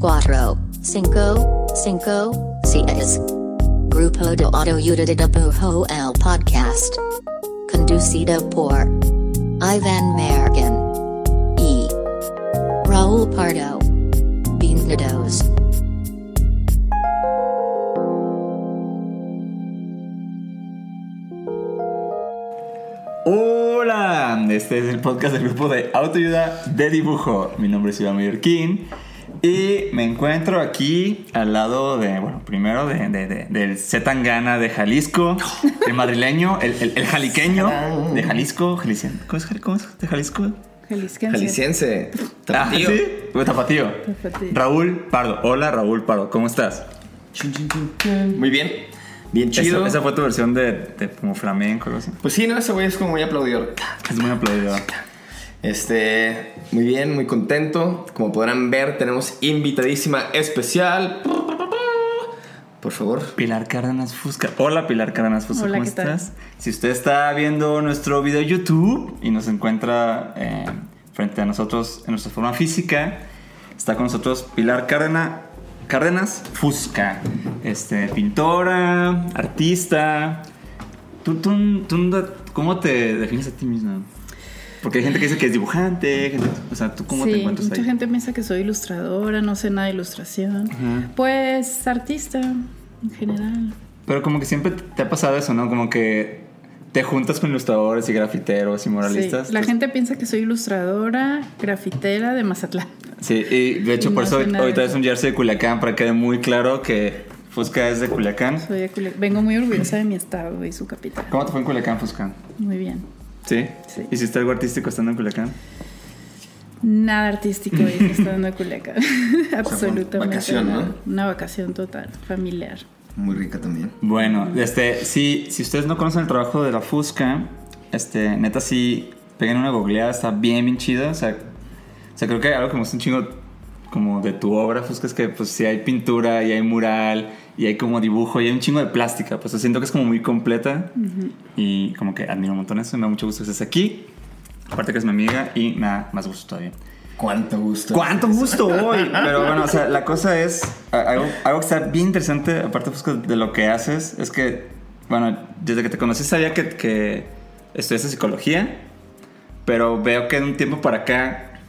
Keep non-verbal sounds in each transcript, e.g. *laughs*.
Tres, cuatro, cinco, cinco, seis. Grupo de Autoayuda de Pujo el Podcast. Conducido por Ivan Mergen y Raúl Pardo. Bienvenidos. Hola, este es el podcast del grupo de autoayuda de dibujo. Mi nombre es Iván Mallorquín y me encuentro aquí al lado de, bueno, primero de, de, del Zetangana de Jalisco, *laughs* el madrileño, el, el, jaliqueño de Jalisco. ¿Cómo es, ¿Cómo es de Jalisco? Jalisciense. Jalisciense. Ah, ¿sí? Tapatío. Raúl Pardo. Hola, Raúl Pardo. ¿Cómo estás? Muy bien. Bien chido. Esa, fue tu versión de, de como flamenco o algo así. Pues sí, no, ese güey es como muy aplaudidor. Es muy aplaudidor. Este, muy bien, muy contento. Como podrán ver, tenemos invitadísima especial. Por favor. Pilar Cárdenas Fusca. Hola Pilar Cárdenas Fusca, ¿cómo estás? Si usted está viendo nuestro video YouTube y nos encuentra eh, frente a nosotros en nuestra forma física, está con nosotros Pilar Cárdenas, Cárdenas Fusca. Este, pintora, artista. ¿Tú, tú, tú, ¿Cómo te defines a ti misma? Porque hay gente que dice que es dibujante, o sea, ¿tú cómo te encuentras mucha gente piensa que soy ilustradora, no sé nada de ilustración. Pues artista, en general. Pero como que siempre te ha pasado eso, ¿no? Como que te juntas con ilustradores y grafiteros y moralistas. Sí. La gente piensa que soy ilustradora, grafitera de Mazatlán. Sí, y de hecho *laughs* por eso ahorita es un jersey de Culiacán para que quede muy claro que Fusca es de Culiacán. Soy de Culiacán. Vengo muy orgullosa de mi estado y su capital. ¿Cómo te fue en Culiacán, Fusca? Muy bien. ¿Sí? Sí. ¿Hiciste algo artístico estando en Culiacán? Nada artístico *laughs* estando en Culiacán. *laughs* Absolutamente. vacación, ¿no? Una vacación total, familiar. Muy rica también. Bueno, este, si, si ustedes no conocen el trabajo de la Fusca, este, neta sí, peguen una googleada, está bien, bien chida. O sea, o sea creo que algo que me gusta un chingo como de tu obra, Fusca, es que pues sí hay pintura y hay mural y hay como dibujo y hay un chingo de plástica. Pues siento que es como muy completa y como que admiro un montón eso. Me da mucho gusto que estés aquí. Aparte que es mi amiga y nada, más gusto todavía. ¿Cuánto gusto? ¿Cuánto *laughs* gusto hoy? Pero bueno, o sea, la cosa es, algo, algo que está bien interesante, aparte de lo que haces, es que, bueno, desde que te conocí sabía que, que estudiaste psicología, pero veo que de un tiempo para acá,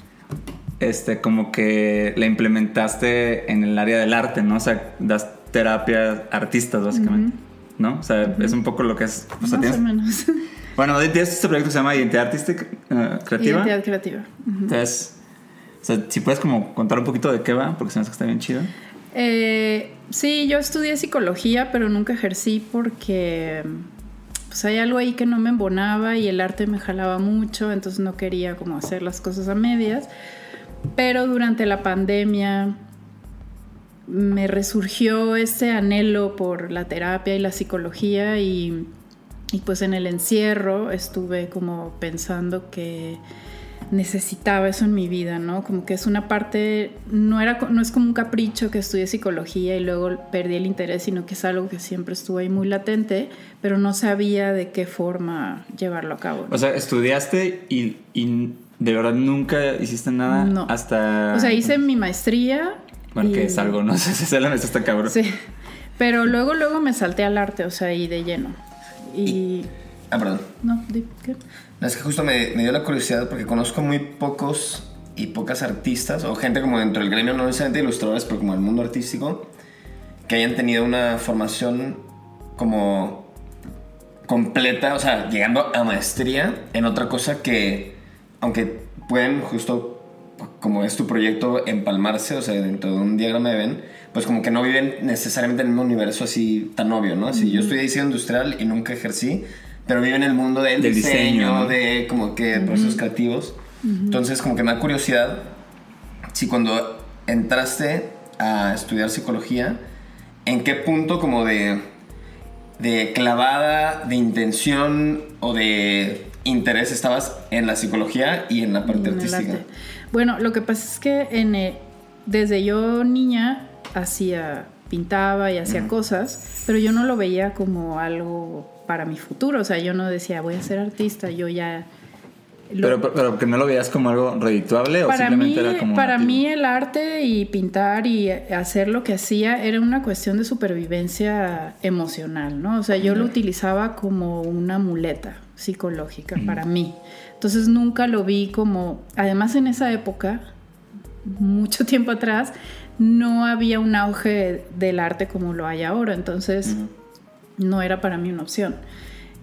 este, como que la implementaste en el área del arte, ¿no? O sea, das terapia artistas, básicamente. ¿No? O sea, es un poco lo que es. O sea, Más o menos. *laughs* Bueno, tienes este proyecto que se llama Identidad Artística uh, Creativa. Identidad Creativa. Entonces, o sea, si puedes como contar un poquito de qué va, porque se me hace que está bien chido. Eh, sí, yo estudié psicología, pero nunca ejercí porque pues hay algo ahí que no me embonaba y el arte me jalaba mucho, entonces no quería como hacer las cosas a medias. Pero durante la pandemia me resurgió ese anhelo por la terapia y la psicología y, pues en el encierro estuve como pensando que necesitaba eso en mi vida, ¿no? Como que es una parte, no, era, no es como un capricho que estudié psicología y luego perdí el interés, sino que es algo que siempre estuvo ahí muy latente, pero no sabía de qué forma llevarlo a cabo. O sea, estudiaste y, y, de verdad nunca hiciste nada no. hasta... O sea, hice mi maestría que es algo, no sé si *laughs* se la está cabrón. Sí. Pero luego, luego me salté al arte, o sea, y de lleno. Y. Ah, perdón. No, ¿qué? es que justo me, dio la curiosidad porque conozco muy pocos y pocas artistas, o gente como dentro del gremio, no necesariamente ilustradores, pero como el mundo artístico, que hayan tenido una formación como completa, o sea, llegando a maestría en otra cosa que, aunque pueden justo como es tu proyecto empalmarse, o sea, dentro de un diagrama de Venn, pues como que no viven necesariamente en el mismo universo así tan obvio, ¿no? Así, yo estudié diseño industrial y nunca ejercí, pero viven en el mundo del, Del diseño, diseño, ¿no? de como que procesos creativos. Entonces como que me da curiosidad si cuando entraste a estudiar psicología, ¿en qué punto como de, de clavada, de intención o de interés estabas en la psicología y en la parte en el artística? Bueno, lo que pasa es que en, eh, desde yo niña hacía, pintaba y hacía cosas, pero yo no lo veía como algo para mi futuro. O sea, yo no decía voy a ser artista, yo ya... lo- Pero, pero que no lo veías como algo redituable o para mí, simplemente era como. para nativo? mí el arte y pintar y hacer lo que hacía era una cuestión de supervivencia emocional, ¿no? O sea, yo lo utilizaba como una muleta psicológica para mí. Entonces nunca lo vi como, además en esa época, mucho *laughs* tiempo atrás, no había un auge del arte como lo hay ahora, entonces no era para mí una opción.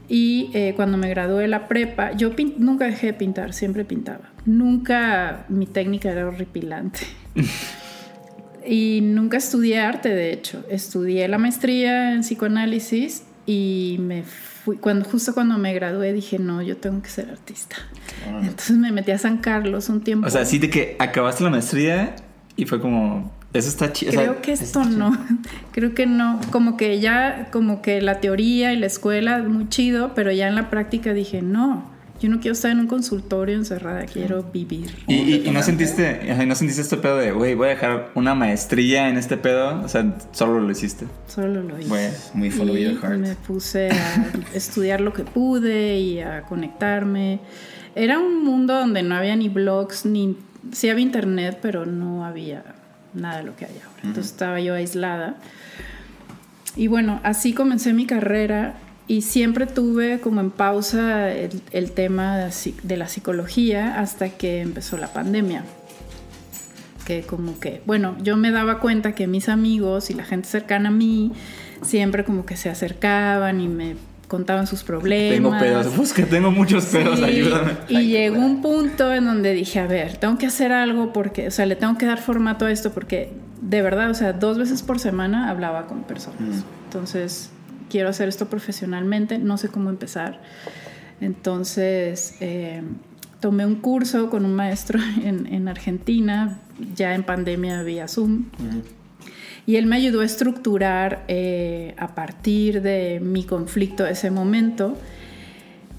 Y eh, cuando me gradué de la prepa, yo nunca dejé de pintar, siempre pintaba. Nunca mi técnica era horripilante. *laughs* y nunca estudié arte, de hecho. Estudié la maestría en psicoanálisis y me fui, cuando, justo cuando me gradué dije, no, yo tengo que ser artista. Entonces me metí a San Carlos un tiempo. O sea, sí de que acabaste la maestría y fue como. Eso está chido. Creo que esto no, *laughs* creo que no, como que ya, como que la teoría y la escuela, muy chido, pero ya en la práctica dije, no, yo no quiero estar en un consultorio encerrada, quiero vivir. ¿Y, y, y no sentiste, no sentiste este pedo de, güey, voy a dejar una maestría en este pedo? O sea, solo lo hiciste. Solo lo hice. Güey. Muy follow y your heart. me puse a *laughs* estudiar lo que pude y a conectarme. Era un mundo donde no había ni blogs, ni... Sí había internet, pero no había nada de lo que hay ahora. Entonces estaba yo aislada. Y bueno, así comencé mi carrera y siempre tuve como en pausa el, el tema de, la psicología hasta que empezó la pandemia. Que como que, bueno, yo me daba cuenta que mis amigos y la gente cercana a mí siempre como que se acercaban y me contaban sus problemas. Tengo pedos. *laughs* Pues que tengo muchos pedos, Sí, ayúdame. Y llegó un punto en donde dije, a ver, tengo que hacer algo porque, o sea, le tengo que dar formato a esto porque de verdad, o sea, dos veces por semana hablaba con personas. Entonces, quiero hacer esto profesionalmente, no sé cómo empezar. Entonces, eh, tomé un curso con un maestro *laughs* en, en Argentina, ya en pandemia vía Zoom. Y él me ayudó a estructurar eh, a partir de mi conflicto de ese momento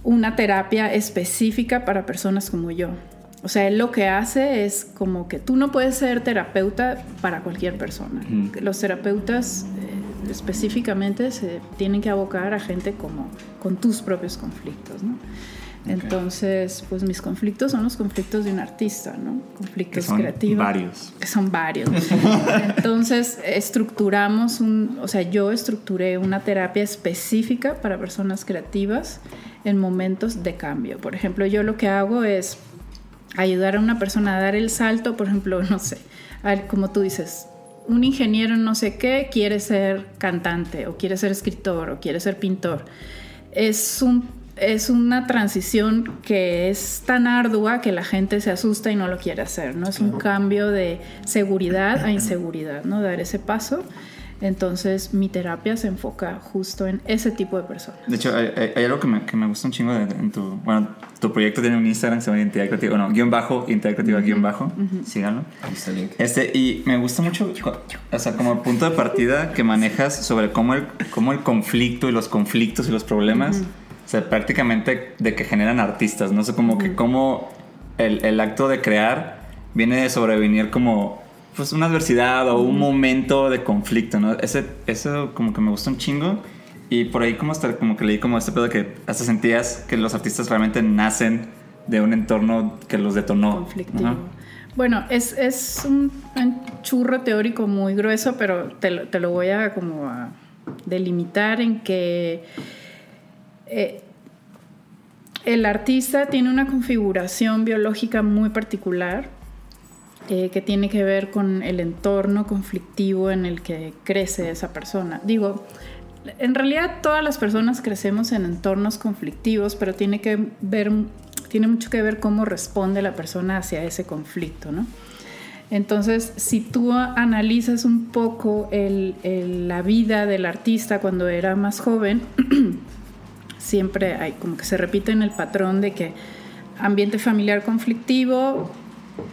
una terapia específica para personas como yo. O sea, él lo que hace es como que tú no puedes ser terapeuta para cualquier persona. Los terapeutas eh, específicamente se tienen que abocar a gente como con tus propios conflictos, ¿no? Entonces, pues mis conflictos son los conflictos de un artista, ¿no? Que Conflictos son creativos varios. que son varios. *laughs* Entonces, estructuramos un, o sea, yo estructuré una terapia específica para personas creativas en momentos de cambio. Por ejemplo, yo lo que hago es ayudar a una persona a dar el salto, por ejemplo, *laughs* no sé, como tú dices, un ingeniero en no sé qué quiere ser cantante o quiere ser escritor o quiere ser pintor. Es un es una transición que es tan ardua que la gente se asusta y no lo quiere hacer, ¿no? Es un cambio de seguridad a inseguridad, ¿no? Dar ese paso. Entonces, mi terapia se enfoca justo en ese tipo de personas. De hecho, hay, hay- hay algo que me, que me gusta un chingo de, en tu... Bueno, tu proyecto tiene un Instagram que se llama Identidad Creativa. Bueno, guion bajo, Identidad Creativa, guion bajo. Síganlo. Está el link. Este, y me gusta mucho, o sea, como punto de partida que manejas sobre cómo el, cómo el conflicto y los conflictos y los problemas, o sea, prácticamente de que generan artistas, no sé, como que cómo el, el acto de crear viene de sobrevenir como pues una adversidad o un momento de conflicto, ¿no? Ese, eso como que me gusta un chingo. Y por ahí como hasta como que leí como este pedo que hasta sentías que los artistas realmente nacen de un entorno que los detonó. conflictivo. Ajá. Bueno, es, es un, un churro teórico muy grueso, pero te, te lo voy a como a delimitar en que eh, el artista tiene una configuración biológica muy particular eh, que tiene que ver con el entorno conflictivo en el que crece esa persona. Digo, en realidad todas las personas crecemos en entornos conflictivos, pero tiene que ver, tiene mucho que ver cómo responde la persona hacia ese conflicto, ¿no? Entonces, si tú analizas un poco la vida del artista cuando era más joven, *clears throat* siempre hay como que se repite en el patrón de que ambiente familiar conflictivo,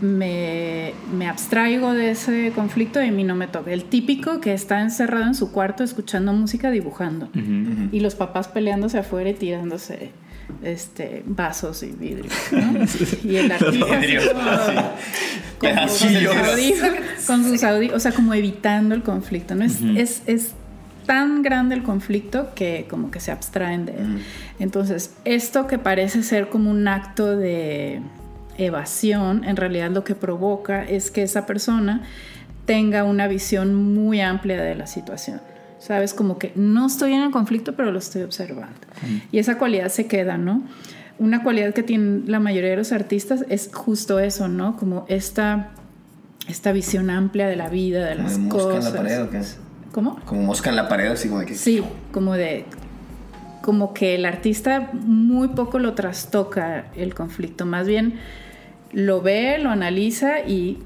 me, abstraigo de ese conflicto y a mí no me toca. El típico que está encerrado en su cuarto escuchando música, dibujando. Y los papás peleándose afuera y tirándose este, vasos y vidrios. *laughs* y el artista con, sus audífonos, o sea, como evitando el conflicto. ¿no? Es, es, es tan grande el conflicto que como que se abstraen de él. Entonces, esto que parece ser como un acto de evasión, en realidad lo que provoca es que esa persona tenga una visión muy amplia de la situación. ¿Sabes? Como que no estoy en el conflicto, pero lo estoy observando. Y esa cualidad se queda, ¿no? Una cualidad que tienen la mayoría de los artistas es justo eso, ¿no? Como esta, esta visión amplia de la vida, de las cosas. En la pared, ¿o qué es? ¿Cómo? Como mosca en la pared, así como de que... Sí, como de... Como que el artista muy poco lo trastoca el conflicto, más bien lo ve, lo analiza y,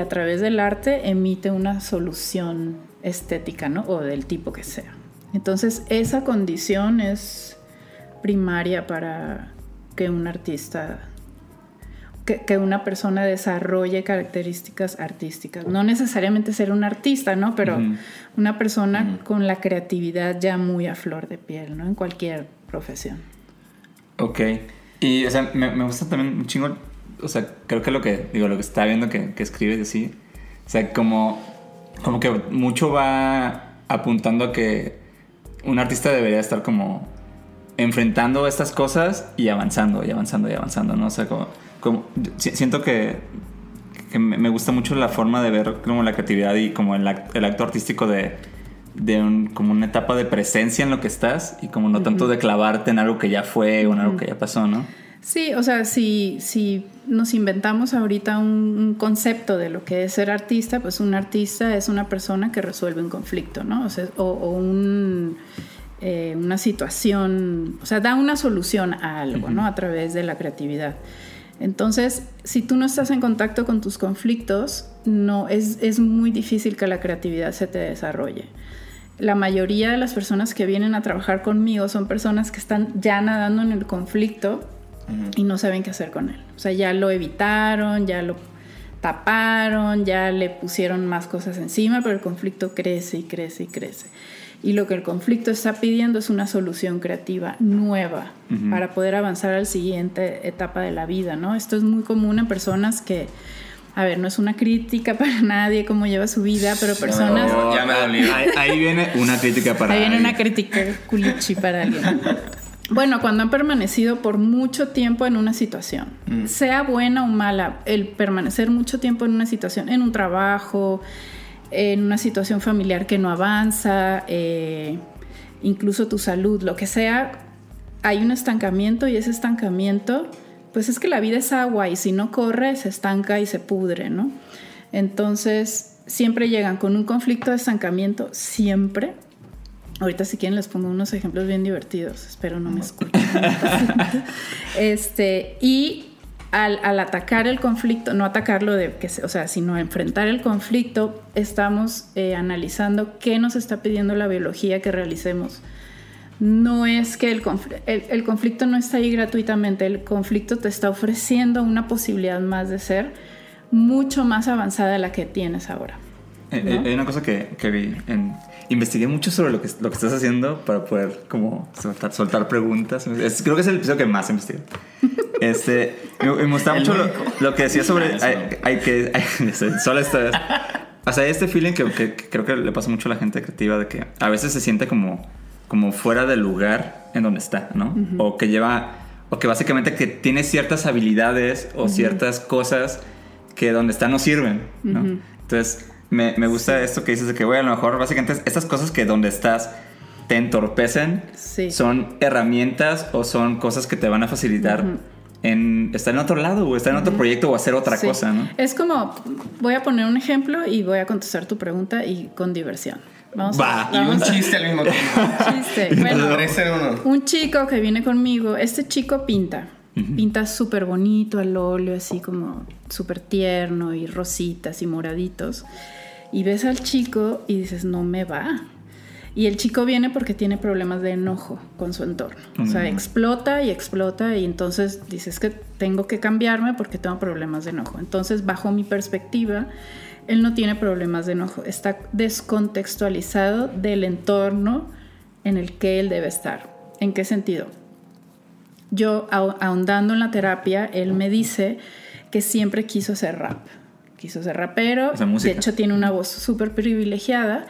a través del arte emite una solución estética, ¿no? O del tipo que sea. Entonces, esa condición es primaria para que un artista, que, una persona desarrolle características artísticas. No necesariamente ser un artista, ¿no? Pero una persona con la creatividad ya muy a flor de piel, ¿no? En cualquier profesión. Ok. Y, o sea, me, me gusta también un chingo o sea, creo que lo que, digo, lo que está viendo que, que escribes así, o sea, como, como que mucho va apuntando a que un artista debería estar como enfrentando estas cosas y avanzando, y avanzando, y avanzando, ¿no? O sea, como, como siento que, que me gusta mucho la forma de ver como la creatividad y como el, el acto artístico de, de un, como una etapa de presencia en lo que estás y como no tanto de clavarte en algo que ya fue o en algo que ya pasó, ¿no? Sí, o sea, si, si nos inventamos ahorita un, concepto de lo que es ser artista, pues un artista es una persona que resuelve un conflicto, ¿no? O, sea, o, un, eh, una situación, o sea, da una solución a algo, ¿no? A través de la creatividad. Entonces, si tú no estás en contacto con tus conflictos, no, es, es muy difícil que la creatividad se te desarrolle. La mayoría de las personas que vienen a trabajar conmigo son personas que están ya nadando en el conflicto y no saben qué hacer con él. O sea, ya lo evitaron, ya lo taparon, ya le pusieron más cosas encima, pero el conflicto crece y crece y crece. Y lo que el conflicto está pidiendo es una solución creativa nueva para poder avanzar a la siguiente etapa de la vida, ¿no? Esto es muy común en personas que, a ver, no es una crítica *laughs* para nadie cómo lleva su vida, pero personas... ya me ahí, ahí, viene una crítica para Ahí viene una crítica culichi para alguien. *laughs* Bueno, cuando han permanecido por mucho tiempo en una situación, mm. sea buena o mala, el permanecer mucho tiempo en una situación, en un trabajo, en una situación familiar que no avanza, eh, incluso tu salud, lo que sea, hay un estancamiento y ese estancamiento, pues es que la vida es agua y si no corre se estanca y se pudre, ¿no? Entonces, siempre llegan con un conflicto de estancamiento, siempre, Ahorita si quieren les pongo unos ejemplos bien divertidos, espero no me escuchen. *laughs* este, y al, atacar el conflicto, no atacarlo de que, o sea, sino enfrentar el conflicto, estamos eh, analizando qué nos está pidiendo la biología que realicemos. No es que el, el, conflicto no está ahí gratuitamente, el conflicto te está ofreciendo una posibilidad más de ser mucho más avanzada de la que tienes ahora. Eh, eh, hay una cosa que, que vi en investigué mucho sobre lo que, lo que estás haciendo para poder como soltar, soltar preguntas. creo que es el episodio que más investigué. *laughs* Este, me, me gustaba mucho lo, que decía sobre... Hay, que... *laughs* solo esta vez. O sea, este feeling que, que, creo que le pasa mucho a la gente creativa de que a veces se siente como, como fuera del lugar en donde está, ¿no? O que lleva... O que básicamente que tiene ciertas habilidades o ciertas cosas que donde está no sirven, ¿no? Entonces me, me gusta esto que dices de que, güey, a lo mejor básicamente estas cosas que donde estás te entorpecen son herramientas o son cosas que te van a facilitar. En estar en otro lado o estar en otro proyecto o hacer otra cosa, ¿no? Es como, voy a poner un ejemplo y voy a contestar tu pregunta y con diversión. Vamos Va, y un chiste al mismo tiempo. *laughs* chiste. *laughs* Bueno, un chico que viene conmigo, este chico pinta. Pinta súper bonito al óleo, así como súper tierno y rositas y moraditos. Y ves al chico y dices, no me va. Y el chico viene porque tiene problemas de enojo con su entorno. O sea, explota y explota y entonces dices que tengo que cambiarme porque tengo problemas de enojo. Entonces, bajo mi perspectiva, él no tiene problemas de enojo. Está descontextualizado del entorno en el que él debe estar. ¿En qué sentido? Yo, ahondando en la terapia, él me dice que siempre quiso hacer rap quiso ser rapero. de hecho, tiene una voz súper privilegiada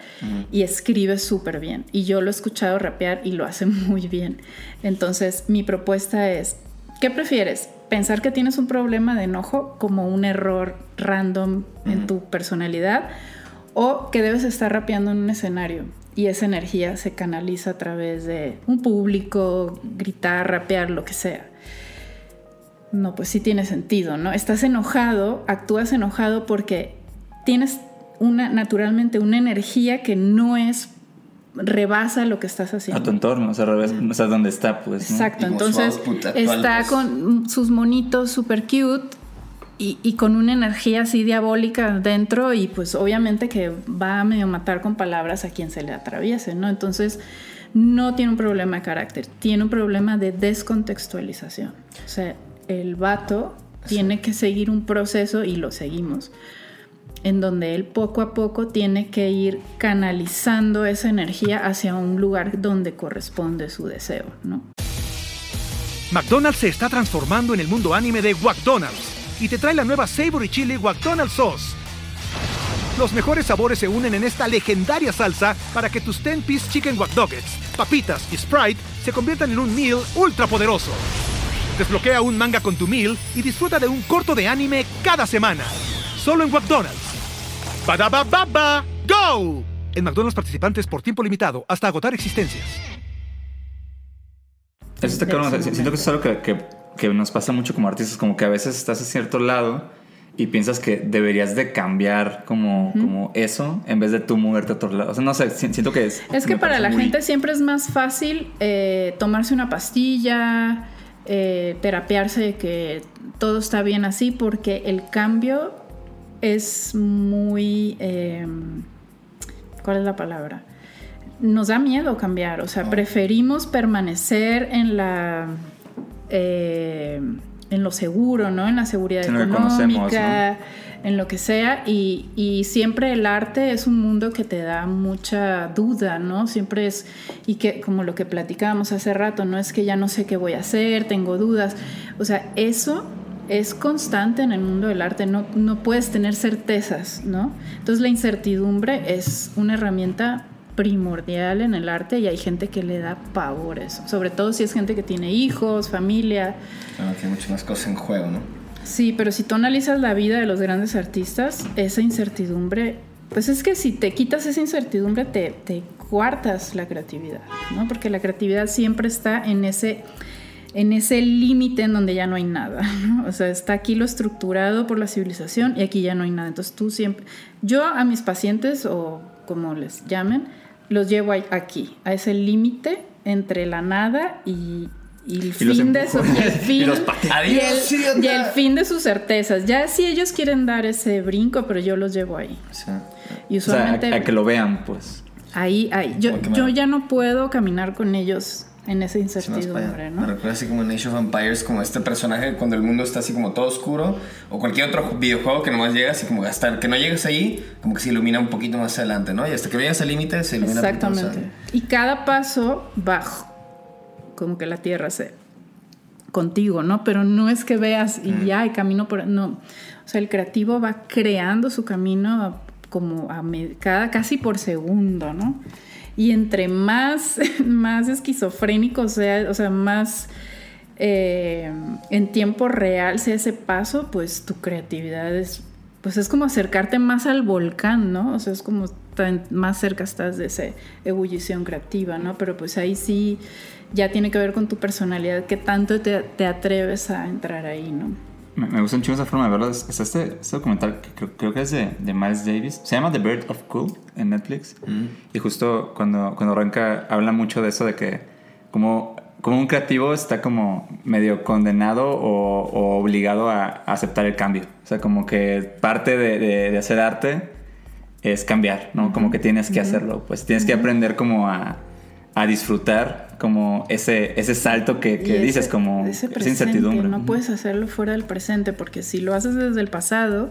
y escribe súper bien. Y yo lo he escuchado rapear y lo hace *laughs* muy bien. Entonces, mi propuesta es, ¿qué prefieres? ¿Pensar que tienes un problema de enojo como un error random en tu personalidad? ¿O que debes estar rapeando en un escenario? Y esa energía se canaliza a través de un público, gritar, rapear, lo que sea no, pues sí tiene sentido, ¿no? Estás enojado, actúas enojado porque tienes una, naturalmente una energía que no es rebasa lo que estás haciendo. A tu entorno, o sea, o sea donde está, pues. Exacto, entonces está con sus monitos super cute y, y, con una energía así diabólica dentro y pues obviamente que va a medio matar con palabras a quien se le atraviese, ¿no? Entonces no tiene un problema de carácter, tiene un problema de descontextualización. O sea, el vato tiene que seguir un proceso y lo seguimos en donde él poco a poco tiene que ir canalizando esa energía hacia un lugar donde corresponde su deseo, ¿no? McDonald's se está transformando en el mundo anime de McDonald's y te trae la nueva Savory Chili McDonald's Sauce. Los mejores sabores se unen en esta legendaria salsa para que tus 10-piece chicken wack papitas y Sprite se conviertan en un meal ultra poderoso. Desbloquea un manga con tu meal y disfruta de un corto de anime cada semana. Solo en McDonald's. baba ¡Go! En McDonald's participantes por tiempo limitado hasta agotar existencias. Eso está Siento que es algo que, que, nos pasa mucho como artistas, como que a veces estás a cierto lado y piensas que deberías de cambiar como, como eso en vez de tú moverte a otro lado. O sea, no sé, siento que es... Es que para la gente siempre es más fácil eh, tomarse una pastilla, eh, terapiarse de que todo está bien así porque el cambio es muy... Em, ¿Cuál es la palabra? Nos da miedo cambiar, o sea, preferimos permanecer en la... Eh, en lo seguro, ¿no? En la seguridad económica en lo que sea y, siempre el arte es un mundo que te da mucha duda, ¿no? Siempre es, y que como lo que platicábamos hace rato, no es que ya no sé qué voy a hacer, tengo dudas, o sea, eso es constante en el mundo del arte, no, no puedes tener certezas, ¿no? Entonces la incertidumbre es una herramienta primordial en el arte y hay gente que le da pavor eso, sobre todo si es gente que tiene hijos, familia. Claro, que hay muchas más cosas en juego, ¿no? Sí, pero si tú analizas la vida de los grandes artistas, esa incertidumbre, pues es que si te quitas esa incertidumbre, te, te cuartas la creatividad, ¿no? Porque la creatividad siempre está en ese en ese límite en donde ya no hay nada, ¿no? O sea, está aquí lo estructurado por la civilización y aquí ya no hay nada. Entonces tú siempre, yo a mis pacientes o como les llamen, los llevo aquí, a ese límite entre la nada y, y el fin de su, y el *laughs* fin, y, el, fin de sus certezas. Ya si ellos quieren dar ese brinco, pero yo los llevo ahí. Y usualmente. a, que lo vean, pues. Ahí, ahí. Yo, yo ya no puedo caminar con ellos en esa incertidumbre, ¿no? Me recuerda así como en Age of Empires, como este personaje cuando el mundo está así como todo oscuro, o cualquier otro videojuego que nomás llega así como hasta que no llegues ahí, como que se ilumina un poquito más adelante, ¿no? Y hasta que llegas al límite se ilumina Exactamente. Y cada paso bajo como que la tierra se contigo, ¿no? Pero no es que veas y ya hay camino por no. O sea, el creativo va creando su camino como a cada casi por segundo, ¿no? Y entre más, *laughs* más esquizofrénico sea, o sea, más eh, en tiempo real sea ese paso, pues tu creatividad es, pues es como acercarte más al volcán, ¿no? O sea, es como más cerca estás de esa ebullición creativa, ¿no? Pero pues ahí sí ya tiene que ver con tu personalidad, que tanto te, atreves a entrar ahí, ¿no? Me, gusta mucho esa forma de verlo. Es este, este documental que creo, que es de, de, Miles Davis. Se llama The Bird of Cool en Netflix. Mm. Y justo cuando, cuando arranca habla mucho de eso, de que como como un creativo está como medio condenado o, obligado a, aceptar el cambio. O sea, como que parte de, hacer arte es cambiar, ¿no? Como que tienes que hacerlo. Pues tienes que aprender como a, disfrutar como ese, ese salto que, dices, como esa incertidumbre. No puedes hacerlo fuera del presente porque si lo haces desde el pasado,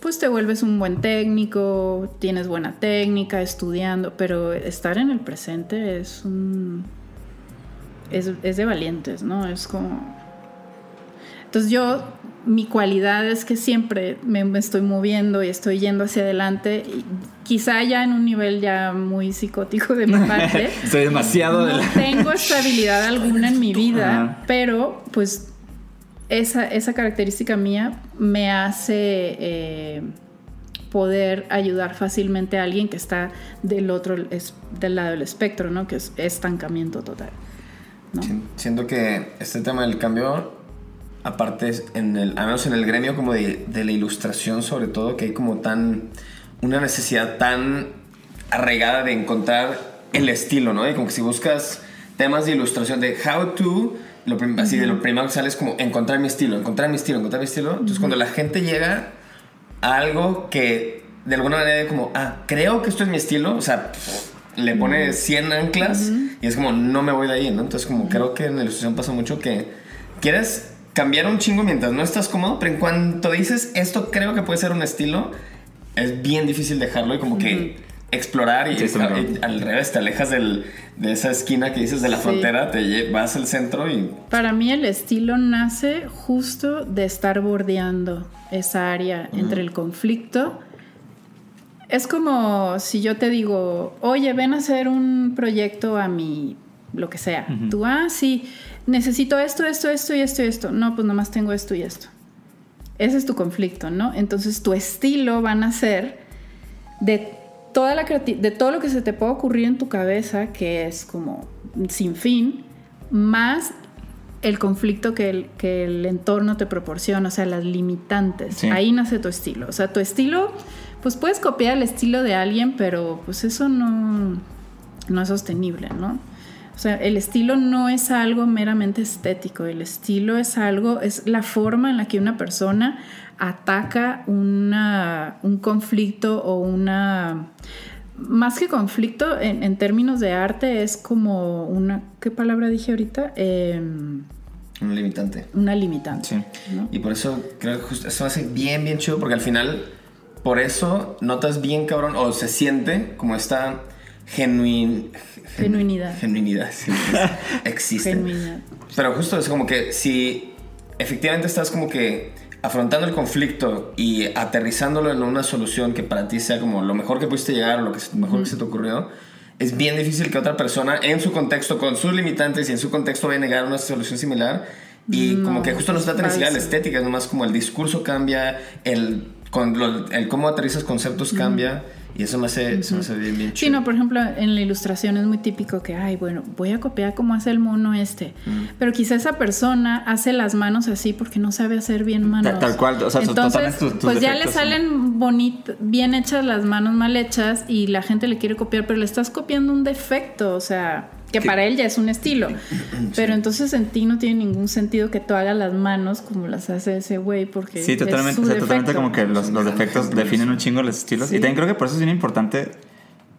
pues te vuelves un buen técnico, tienes buena técnica, estudiando, pero estar en el presente es un es, de valientes, ¿no? Es como... Entonces yo, mi cualidad es que siempre me, estoy moviendo y estoy yendo hacia adelante, y quizá ya en un nivel ya muy psicótico de mi parte. *laughs* Soy demasiado... No tengo estabilidad *laughs* alguna en mi vida, pero pues esa, esa, característica mía me hace... Eh, poder ayudar fácilmente a alguien que está del otro, es, del lado del espectro, ¿no? Que es estancamiento total. Siento que este tema del cambio, aparte, en el, al menos en el gremio como de, de, la ilustración sobre todo, que hay como tan, una necesidad tan arraigada de encontrar el estilo, ¿no? Y como que si buscas temas de ilustración, de how to, lo así de lo primero que sale es como encontrar mi estilo, encontrar mi estilo, encontrar mi estilo. Entonces cuando la gente llega a algo que de alguna manera como, ah, creo que esto es mi estilo, o sea le pone 100 anclas y es como, no me voy de ahí, ¿no? Entonces, como creo que en la ilustración pasa mucho que quieres cambiar un chingo mientras no estás cómodo, pero en cuanto dices, esto creo que puede ser un estilo, es bien difícil dejarlo y como que explorar y, al revés, te alejas del, de esa esquina que dices de la frontera, te vas al centro y... Para mí el estilo nace justo de estar bordeando esa área entre el conflicto. Es como si yo te digo, oye, ven a hacer un proyecto a mi, lo que sea. Tú, ah, sí, necesito esto, esto, esto y esto y esto. No, pues nomás tengo esto y esto. Ese es tu conflicto, ¿no? Entonces tu estilo van a ser de toda la de todo lo que se te puede ocurrir en tu cabeza, que es como sin fin, más el conflicto que el, que el entorno te proporciona, o sea, las limitantes. Ahí nace tu estilo. O sea, tu estilo pues puedes copiar el estilo de alguien, pero pues eso no, no es sostenible, ¿no? O sea, el estilo no es algo meramente estético, el estilo es algo, es la forma en la que una persona ataca una, un conflicto o una... Más que conflicto, en, términos de arte, es como una... ¿Qué palabra dije ahorita? Eh, una limitante. Una limitante. Sí. Y por eso creo que justo, eso hace bien, bien chido, porque al final por eso notas bien cabrón, o se siente como esta genuin, genuinidad. Genuinidad, sí, *laughs* existe. Genuinidad. Pero justo es como que si efectivamente estás como que afrontando el conflicto y aterrizándolo en una solución que para ti sea como lo mejor que pudiste llegar o lo que mejor que se te ocurrió, es bien difícil que otra persona en su contexto, con sus limitantes y en su contexto vaya a negar una solución similar. Y como que justo no se trata ni siquiera la estética, es nomás como el discurso cambia, el con el cómo aterrizas conceptos cambia. Y eso me hace, me hace bien, bien Sí, no, por ejemplo, en la ilustración es muy típico que, ay, bueno, voy a copiar cómo hace el mono este. Pero quizá esa persona hace las manos así porque no sabe hacer bien manos. Tal, cual, o sea, Entonces, pues ya le salen bonitas, bien hechas las manos mal hechas y la gente le quiere copiar, pero le estás copiando un defecto, o sea que para él ya es un estilo. *clears throat* Pero entonces en ti no tiene ningún sentido que tú hagas las manos como las hace ese güey, porque. Sí, totalmente, o sea, totalmente como que los, los defectos definen un chingo los estilos. Y también creo que por eso es bien importante,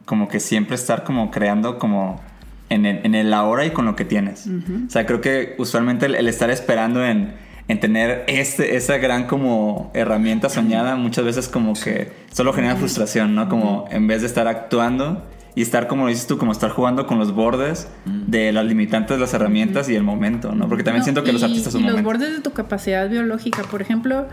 como que siempre estar como creando como en el, en el ahora y con lo que tienes. O sea, creo que usualmente el, estar esperando en, en tener este, esa gran como herramienta soñada, muchas veces como que solo genera frustración, ¿no? Como en vez de estar actuando y estar, como dices tú, como estar jugando con los bordes mm. de las limitantes las herramientas y el momento, ¿no? Porque también siento que los artistas son y los bordes de tu capacidad biológica, por ejemplo,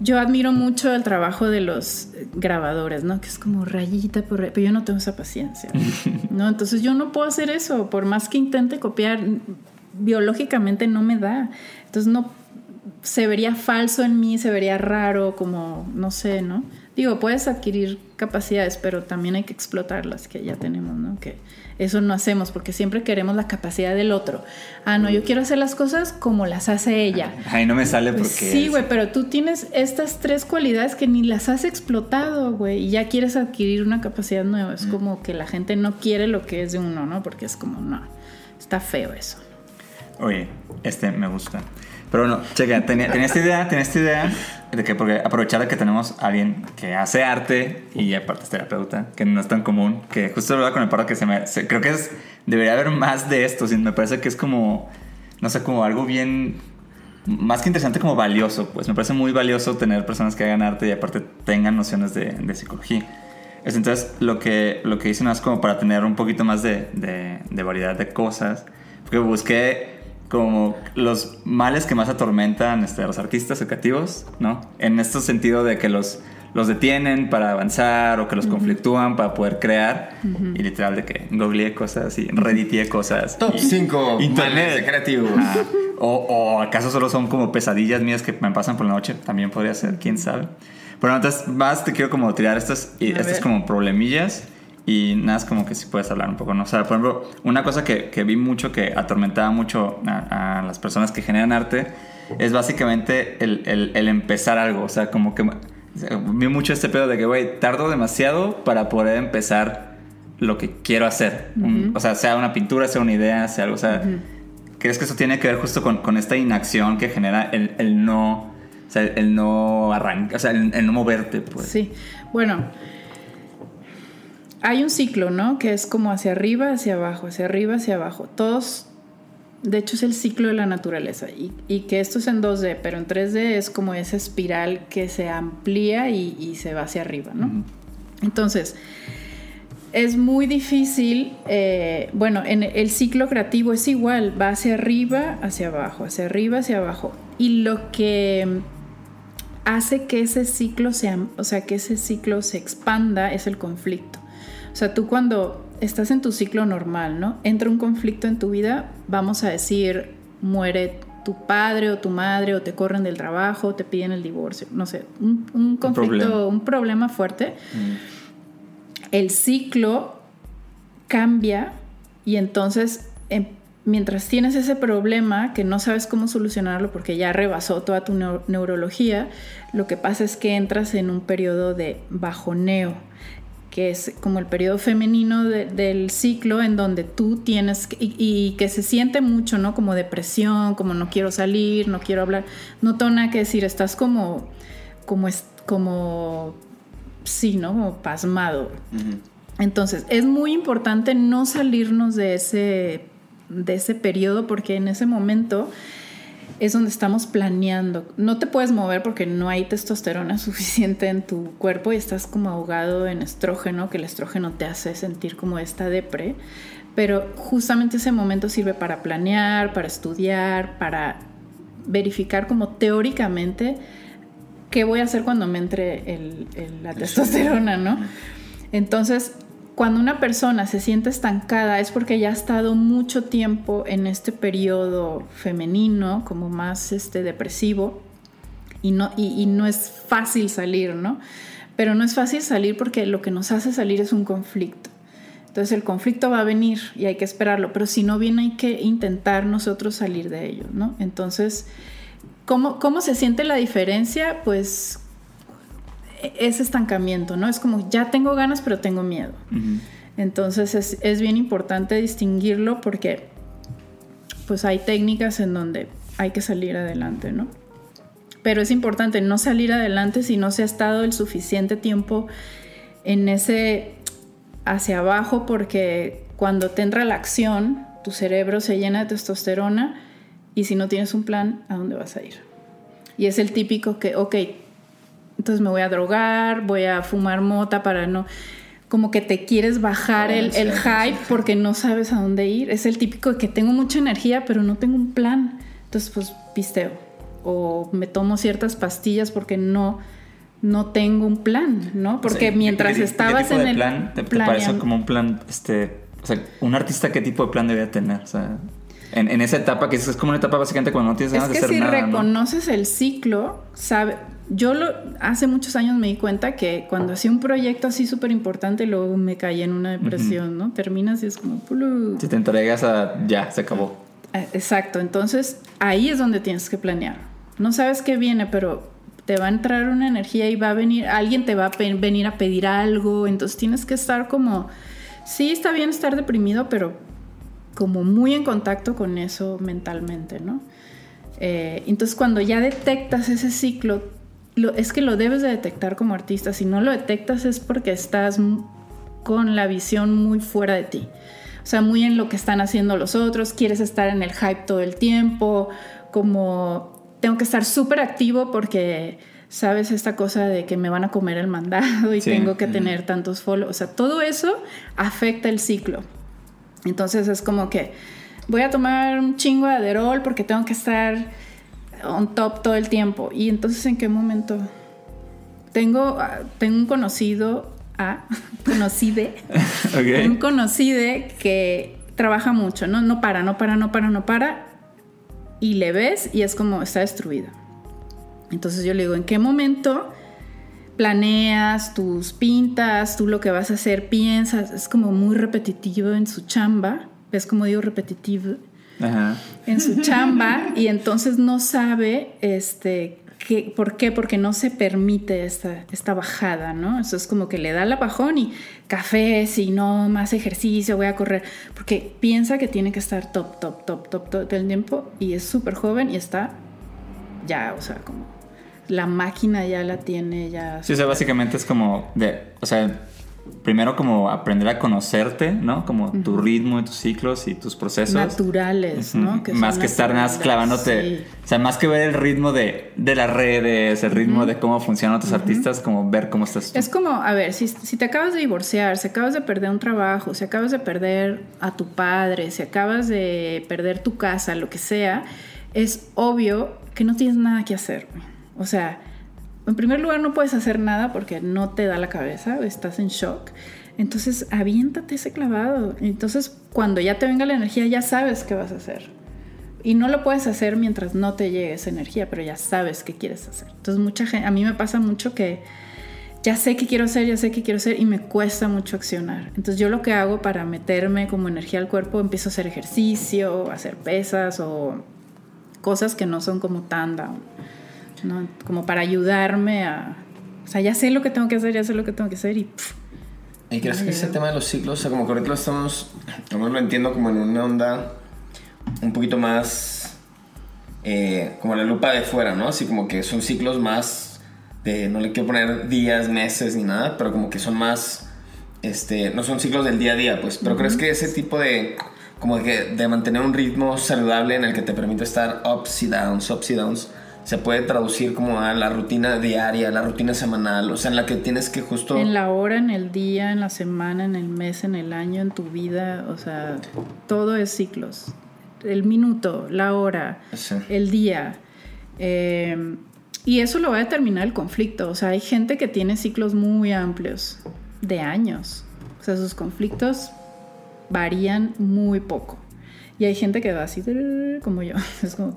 yo admiro mucho el trabajo de los grabadores, ¿no? Que es como rayita por rayita, pero yo no tengo esa paciencia, ¿no? *laughs* Entonces yo no puedo hacer eso, por más que intente copiar, biológicamente no me da. Entonces no se vería falso en mí, se vería raro, como no sé, ¿no? Digo, puedes adquirir capacidades, pero también hay que explotar las que ya tenemos, ¿no? Que eso no hacemos porque siempre queremos la capacidad del otro. Ah, no, yo quiero hacer las cosas como las hace ella. Ay, no me sale pues porque... sí, güey, pero tú tienes estas tres cualidades que ni las has explotado, güey, y ya quieres adquirir una capacidad nueva. Es como que la gente no quiere lo que es de uno, ¿no? Porque es como, no Está feo eso. Oye, este me gusta. Pero bueno, checa, tenía, esta idea, tenía esta idea de que porque aprovechar de que tenemos a alguien que hace arte y aparte es terapeuta, que no es tan común, que justo hablaba con el paro que se me... creo que es... Debería haber más de esto, me parece que es como... No sé, como algo bien... Más que interesante, como valioso, pues me parece muy valioso tener personas que hagan arte y aparte tengan nociones de, de psicología. Entonces, lo que, lo que hice no es como para tener un poquito más de, de, de variedad de cosas, porque busqué como los males que más atormentan este, a los artistas educativos, ¿no? En este sentido de que los, los detienen para avanzar o que los conflictúan para poder crear. Y literal de que googleé cosas y rediteé cosas. Top 5 males creativos. o, o, acaso solo son como pesadillas mías que me pasan por la noche. También podría ser, quién sabe. Pero entonces más te quiero como tirar estas, estas como problemillas y nada, es como que si puedes hablar un poco, ¿no? O sea, por ejemplo, una cosa que, que vi mucho que atormentaba mucho a, las personas que generan arte es básicamente el, el, el empezar algo. O sea, como que vi mucho este pedo de que, güey, tardo demasiado para poder empezar lo que quiero hacer. o sea, sea una pintura, sea una idea, sea algo. O sea, ¿crees que eso tiene que ver justo con, con esta inacción que genera el, el no... O sea, el no arrancar, o sea, el no moverte, pues. Sí. Bueno, hay un ciclo, ¿no? Que es como hacia arriba, hacia abajo, hacia arriba, hacia abajo. Todos, de hecho es el ciclo de la naturaleza. Y, que esto es en 2D, pero en 3D es como esa espiral que se amplía y, se va hacia arriba, ¿no? Entonces, es muy difícil, eh, bueno, en el ciclo creativo es igual, va hacia arriba, hacia abajo, hacia arriba, hacia abajo. Y lo que hace que ese ciclo sea, o sea, que ese ciclo se expanda es el conflicto. O sea, tú cuando estás en tu ciclo normal, ¿no? Entra un conflicto en tu vida, vamos a decir, muere tu padre o tu madre o te corren del trabajo, te piden el divorcio, no sé, un, conflicto, un problema, fuerte. Mm. El ciclo cambia y entonces em, mientras tienes ese problema que no sabes cómo solucionarlo porque ya rebasó toda tu neurología, lo que pasa es que entras en un periodo de bajoneo que es como el periodo femenino del ciclo en donde tú tienes, y, que se siente mucho, ¿no? Como depresión, como no quiero salir, no quiero hablar, no tengo nada que decir, estás como, como, es, como, sí, ¿no? Como pasmado. Entonces, es muy importante no salirnos de ese, de ese periodo porque en ese momento es donde estamos planeando. No te puedes mover porque no hay testosterona *laughs* suficiente en tu cuerpo y estás como ahogado en estrógeno, que el estrógeno te hace sentir como esta depre. Pero justamente ese momento sirve para planear, para estudiar, para verificar como teóricamente qué voy a hacer cuando me entre la testosterona, ¿no? Entonces, cuando una persona se siente estancada es porque ya ha estado mucho tiempo en este periodo femenino, como más este, depresivo, y no, y, no es fácil salir, ¿no? Pero no es fácil salir porque lo que nos hace salir es un conflicto. Entonces el conflicto va a venir y hay que esperarlo, pero si no viene hay que intentar nosotros salir de ello, ¿no? Entonces, ¿cómo, cómo se siente la diferencia? Pues ese estancamiento, ¿no? Es como, ya tengo ganas, pero tengo miedo. Entonces es, bien importante distinguirlo porque pues hay técnicas en donde hay que salir adelante, ¿no? Pero es importante no salir adelante si no se ha estado el suficiente tiempo en ese hacia abajo porque cuando te entra la acción, tu cerebro se llena de testosterona y si no tienes un plan, ¿a dónde vas a ir? Y es el típico que, ok, entonces me voy a drogar, voy a fumar mota para no como que te quieres bajar el, el, hype porque no sabes a dónde ir. Es el típico de que tengo mucha energía, pero no tengo un plan. Entonces, pues pisteo. O me tomo ciertas pastillas porque no, no tengo un plan, ¿no? Porque mientras estabas en el plan, ¿te, parece como un plan, este, o sea, un artista qué tipo de plan debería tener? O sea, en, en esa etapa que es, como una etapa básicamente cuando no tienes ganas de hacer si nada. si reconoces el ciclo, sabe, yo lo, hace muchos años me di cuenta que cuando hacía un proyecto así súper importante, luego me caí en una depresión, ¿no? Terminas y es como... Si te entregas a... ya, se acabó. Eh, exacto, entonces ahí es donde tienes que planear. No sabes qué viene, pero te va a entrar una energía y va a venir, alguien te va a venir a pedir algo, entonces tienes que estar como, sí, está bien estar deprimido, pero como muy en contacto con eso mentalmente, ¿no? Eh, entonces cuando ya detectas ese ciclo, es que lo debes de detectar como artista. Si no lo detectas es porque estás con la visión muy fuera de ti. O sea, muy en lo que están haciendo los otros, quieres estar en el hype todo el tiempo, como tengo que estar súper activo porque sabes esta cosa de que me van a comer el mandado y tengo que tener tantos follows. O sea, todo eso afecta el ciclo. Entonces es como que voy a tomar un chingo de Aderol porque tengo que estar on top todo el tiempo. Y entonces, ¿en qué momento? Tengo, ah, tengo un conocido, ah, *laughs* conocide, *laughs* un conocide que trabaja mucho, ¿no? No para, no para, no para, no para. Y le ves y es como está destruido. Entonces yo le digo, ¿en qué momento planeas tus pintas, tú lo que vas a hacer, piensas? Es como muy repetitivo en su chamba. ¿Ves como digo repetitivo? en su chamba *laughs* y entonces no sabe este, que, por qué, porque no se permite esta, esta bajada, ¿no? Eso es como que le da la bajón y café, si no, más ejercicio, voy a correr, porque piensa que tiene que estar top, top, top, top, todo el tiempo y es súper joven y está ya, o sea, como la máquina ya la tiene ya. Sí, o sea, básicamente es como de, o sea, primero como aprender a conocerte, ¿no? Como tu ritmo y tus ciclos y tus procesos. Naturales, ¿no? más que estar nada clavándote. O sea, más que ver el ritmo de, de las redes, el ritmo de cómo funcionan otros artistas, como ver cómo estás tú. Es como, a ver, si, si, te acabas de divorciar, si acabas de perder un trabajo, si acabas de perder a tu padre, si acabas de perder tu casa, lo que sea, es obvio que no tienes nada que hacer. O sea, en primer lugar no puedes hacer nada porque no te da la cabeza, estás en shock. Entonces aviéntate ese clavado. Entonces cuando ya te venga la energía ya sabes qué vas a hacer. Y no lo puedes hacer mientras no te llegue esa energía, pero ya sabes qué quieres hacer. Entonces mucha gente, a mí me pasa mucho que ya sé qué quiero hacer, ya sé qué quiero hacer y me cuesta mucho accionar. Entonces yo lo que hago para meterme como energía al cuerpo, empiezo a hacer ejercicio, a hacer pesas o cosas que no son como tan down. ¿No? Como para ayudarme a... O sea, ya sé lo que tengo que hacer, ya sé lo que tengo que hacer y... ¿Y crees que ese tema de los ciclos, o sea, como que ahorita lo estamos, no lo entiendo como en una onda un poquito más, eh, como la lupa de fuera, ¿no? Así como que son ciclos más de, no le quiero poner días, meses ni nada, pero como que son más, este, no son ciclos del día a día, pues, pero crees que ese tipo de, como que de mantener un ritmo saludable en el que te permite estar ups y downs, ups y downs, se puede traducir como a la rutina diaria, la rutina semanal, o sea, en la que tienes que justo... En la hora, en el día, en la semana, en el mes, en el año, en tu vida, o sea, todo es ciclos. El minuto, la hora, el día. Eh, y eso lo va a determinar el conflicto. O sea, hay gente que tiene ciclos muy amplios, de años. O sea, sus conflictos varían muy poco. Y hay gente que va así, como yo. *laughs* Es como...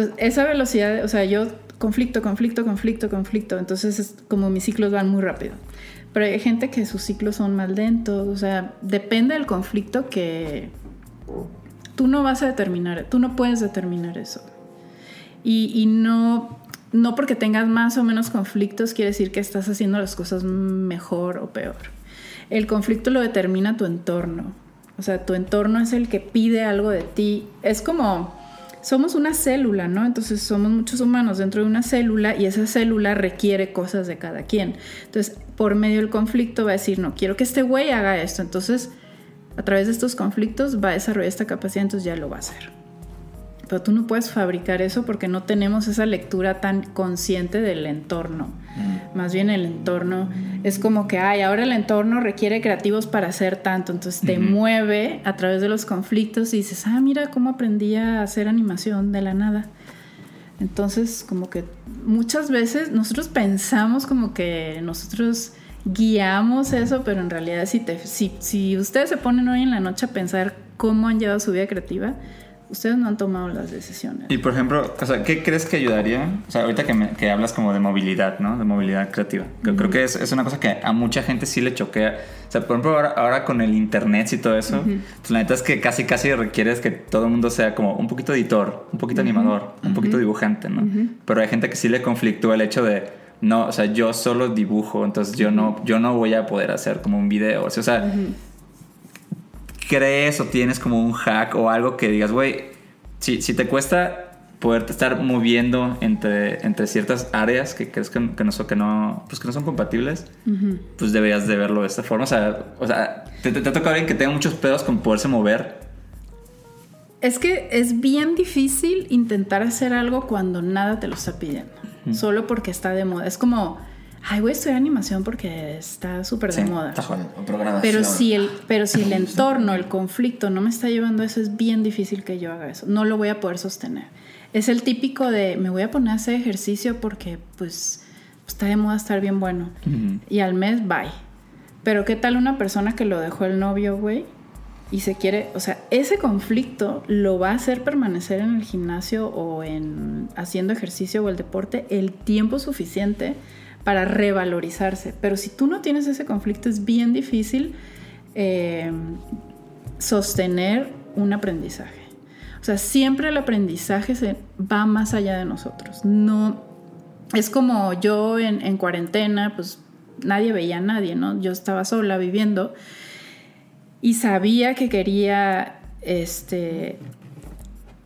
Entonces, esa velocidad, o sea, yo conflicto, conflicto, conflicto, conflicto. Entonces, es como mis ciclos van muy rápido. Pero hay gente que sus ciclos son más lentos. O sea, depende del conflicto que tú no vas a determinar, tú no puedes determinar eso. Y, y no, no porque tengas más o menos conflictos quiere decir que estás haciendo las cosas mejor o peor. El conflicto lo determina tu entorno. O sea, tu entorno es el que pide algo de ti. Es como somos una célula, ¿no? Entonces somos muchos humanos dentro de una célula y esa célula requiere cosas de cada quien. Entonces, por medio del conflicto va a decir, no, quiero que este güey haga esto. Entonces, a través de estos conflictos va a desarrollar esta capacidad, entonces ya lo va a hacer. Pero tú no puedes fabricar eso porque no tenemos esa lectura tan consciente del entorno. Mm. Más bien el entorno es como que, ay, ahora el entorno requiere creativos para hacer tanto. Entonces te mueve a través de los conflictos y dices, ah, mira cómo aprendí a hacer animación de la nada. Entonces, como que muchas veces nosotros pensamos como que nosotros guiamos eso, pero en realidad si, te, si, si ustedes se ponen hoy en la noche a pensar cómo han llevado su vida creativa, ustedes no han tomado las decisiones. Y por ejemplo, o sea, ¿qué crees que ayudaría? O sea, ahorita que, me, que hablas como de movilidad, ¿no? De movilidad creativa. Creo que es, es, una cosa que a mucha gente sí le choquea. O sea, por ejemplo, ahora, ahora con el internet y todo eso, pues la neta es que casi casi requieres que todo el mundo sea como un poquito editor, un poquito animador, un poquito dibujante, ¿no? Pero hay gente que sí le conflictúa el hecho de no, o sea, yo solo dibujo, entonces yo no, yo no voy a poder hacer como un video. O sea, crees o tienes como un hack o algo que digas, güey, si, si te cuesta poder estar moviendo entre, entre ciertas áreas que crees que, que, no, son, que, no, pues que no son compatibles, pues deberías de verlo de esta forma. O sea, o sea te, te, toca alguien que tenga muchos pedos con poderse mover. Es que es bien difícil intentar hacer algo cuando nada te lo está pidiendo, solo porque está de moda. Es como ay, voy a estudiar animación porque está súper de moda. Pero si, el, pero si el *laughs* entorno, el conflicto no me está llevando a eso, es bien difícil que yo haga eso. No lo voy a poder sostener. Es el típico de, me voy a poner a hacer ejercicio porque pues está de moda estar bien bueno. Y al mes, bye. Pero ¿qué tal una persona que lo dejó el novio, güey? Y se quiere, o sea, ese conflicto lo va a hacer permanecer en el gimnasio o en haciendo ejercicio o el deporte el tiempo suficiente para revalorizarse. Pero si tú no tienes ese conflicto es bien difícil eh, sostener un aprendizaje. O sea, siempre el aprendizaje se va más allá de nosotros. No es como yo en, en cuarentena, pues nadie veía a nadie, ¿no? Yo estaba sola viviendo y sabía que quería este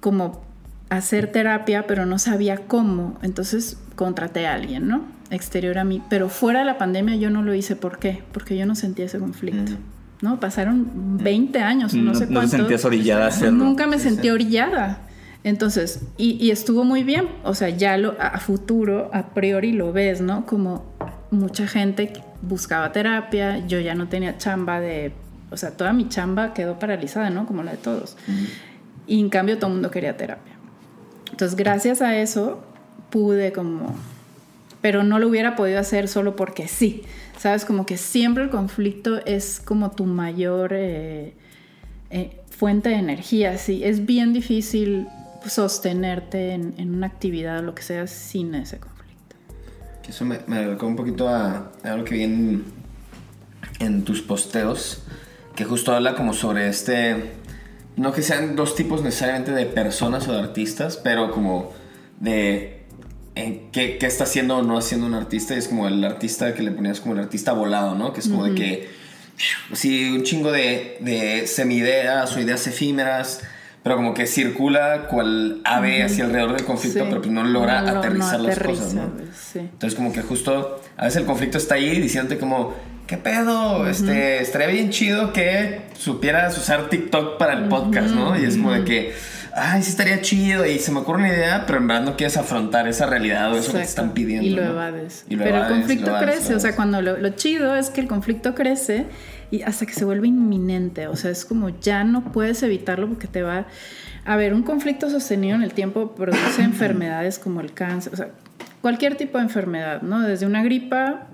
como hacer terapia, pero no sabía cómo. Entonces contraté a alguien, ¿no? Exterior a mí. Pero fuera de la pandemia yo no lo hice. ¿Por qué? Porque yo no sentía ese conflicto. ¿no? Pasaron 20 años, no, no sé cuánto. No te sentías orillada a Nunca me sentí orillada. Entonces, y, estuvo muy bien. O sea, ya lo, a futuro, a priori lo ves, ¿no? Como mucha gente buscaba terapia, yo ya no tenía chamba de... O sea, toda mi chamba quedó paralizada, ¿no? Como la de todos. Y en cambio todo el mundo quería terapia. Entonces, gracias a eso, pude como pero no lo hubiera podido hacer solo porque sí. Sabes, como que siempre el conflicto es como tu mayor eh, eh, fuente de energía. Sí, es bien difícil sostenerte en, una actividad lo que sea sin ese conflicto. Eso me, me un poquito a, algo que vi en, en tus posteos, que justo habla como sobre este, no que sean dos tipos necesariamente de personas o de artistas, pero como de en qué, qué, está haciendo o no haciendo un artista. Y es como el artista que le ponías como el artista volado, ¿no? Que es como de que, sí, un chingo de, de semideas o ideas efímeras, pero como que circula cual ave hacia alrededor del conflicto, pero pues no logra aterrizar las cosas, ¿no? Entonces como que justo, a veces el conflicto está ahí diciéndote como, ¿qué pedo? Este, estaría bien chido que supieras usar TikTok para el podcast, ¿no? Y es como de que ay, sí estaría chido y se me ocurre una idea, pero en verdad no quieres afrontar esa realidad o eso que te están pidiendo. Y lo evades. pero el conflicto crece, o sea, cuando lo, chido es que el conflicto crece y hasta que se vuelve inminente, o sea, es como ya no puedes evitarlo porque te va... A ver, un conflicto sostenido en el tiempo produce *coughs* enfermedades como el cáncer, o sea, cualquier tipo de enfermedad, ¿no? Desde una gripa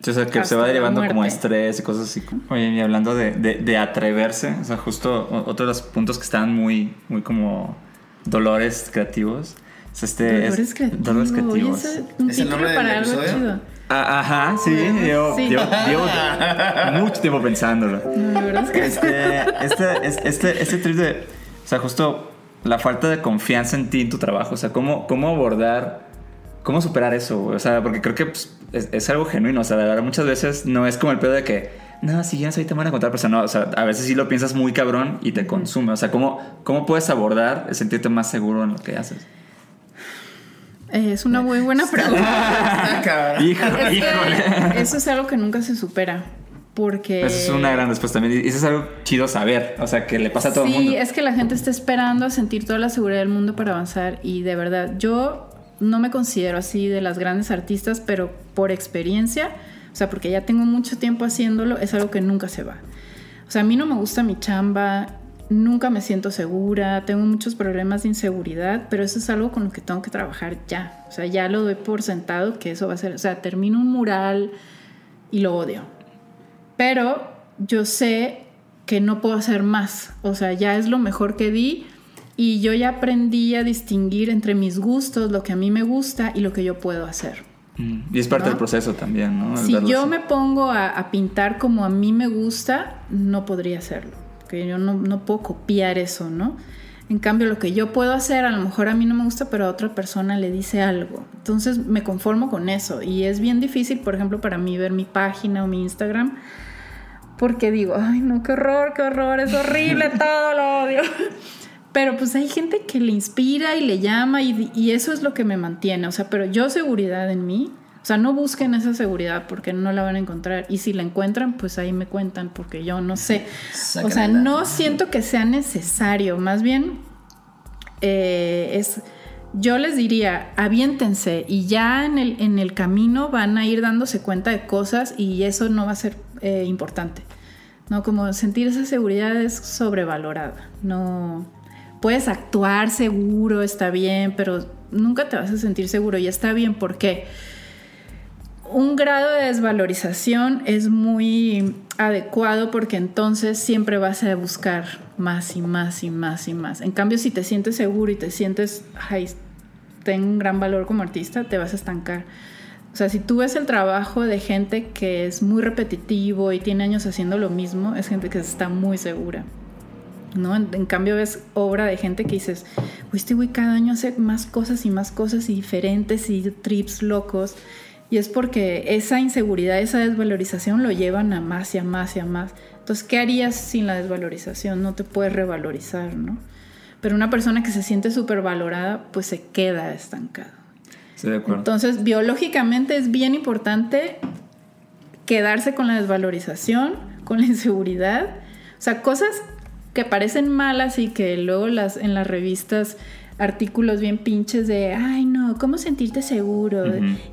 o sea, que se va derivando como estrés y cosas así. Oye, y hablando de, de, atreverse, o sea, justo otro de los puntos que están muy, muy como dolores creativos. O este dolores creativos. Dolores creativos. ¿Es, un ¿Es el nombre para algo chido. Ah, ajá, sí, Llevo, Llevo, *laughs* mucho tiempo pensándolo. este, este, este, este trip de, o sea, justo la falta de confianza en ti, en tu trabajo, o sea, cómo, cómo abordar, cómo superar eso, o sea, porque creo que pues, es, algo genuino. O sea, de verdad, muchas veces no es como el pedo de que, no, si ya soy te van a contar, pero no, o sea, a veces sí lo piensas muy cabrón y te consume. O sea, ¿cómo, cómo puedes abordar el sentirte más seguro en lo que haces? Es una muy buena *laughs* pregunta. híjole. Eso es algo que nunca se supera. Porque. Eso es una gran respuesta también. Y eso es algo chido saber. O sea, que le pasa a todo el mundo. Sí, es que la gente está esperando a sentir toda la seguridad del mundo para avanzar. Y de verdad, yo no me considero así de las grandes artistas, pero por experiencia, o sea, porque ya tengo mucho tiempo haciéndolo, es algo que nunca se va. O sea, a mí no me gusta mi chamba, nunca me siento segura, tengo muchos problemas de inseguridad, pero eso es algo con lo que tengo que trabajar ya. O sea, ya lo doy por sentado que eso va a ser, o sea, termino un mural y lo odio. Pero yo sé que no puedo hacer más, o sea, ya es lo mejor que di y yo ya aprendí a distinguir entre mis gustos, lo que a mí me gusta y lo que yo puedo hacer. Mm, y es parte del proceso también, ¿no? si yo me pongo a, pintar como a mí me gusta, no podría hacerlo. Porque yo no, no, puedo copiar eso, ¿no? En cambio, lo que yo puedo hacer, a lo mejor a mí no me gusta, pero a otra persona le dice algo. Entonces me conformo con eso. Y es bien difícil, por ejemplo, para mí ver mi página o mi Instagram porque digo, ay, no, qué horror, qué horror, es horrible *laughs* todo, lo odio. Pero pues hay gente que le inspira y le llama y, y eso es lo que me mantiene. O sea, pero yo seguridad en mí, o sea, no busquen esa seguridad porque no la van a encontrar. Y si la encuentran, pues ahí me cuentan porque yo no sé. O sea, no siento que sea necesario. Más bien, eh, es yo les diría, aviéntense y ya en el, en el camino van a ir dándose cuenta de cosas y eso no va a ser eh, importante. ¿no? Como sentir esa seguridad es sobrevalorada. No puedes actuar seguro, está bien, pero nunca te vas a sentir seguro y está bien porque un grado de desvalorización es muy adecuado porque entonces siempre vas a buscar más y más y más y más. En cambio, si te sientes seguro y te sientes, ay, tengo un gran valor como artista, te vas a estancar. O sea, si tú ves el trabajo de gente que es muy repetitivo y tiene años haciendo lo mismo, es gente que está muy segura. ¿No? En, cambio ves obra de gente que dices, este güey cada año hace más cosas y más cosas y diferentes y trips locos. Y es porque esa inseguridad, esa desvalorización lo llevan a más y a más y a más. Entonces, ¿qué harías sin la desvalorización? No te puedes revalorizar, ¿no? Pero una persona que se siente súper valorada, pues se queda estancado. Sí, de acuerdo. Entonces, biológicamente es bien importante quedarse con la desvalorización, con la inseguridad. O sea, cosas que parecen malas y que luego las, en las revistas artículos bien pinches de, ay no, ¿cómo sentirte seguro?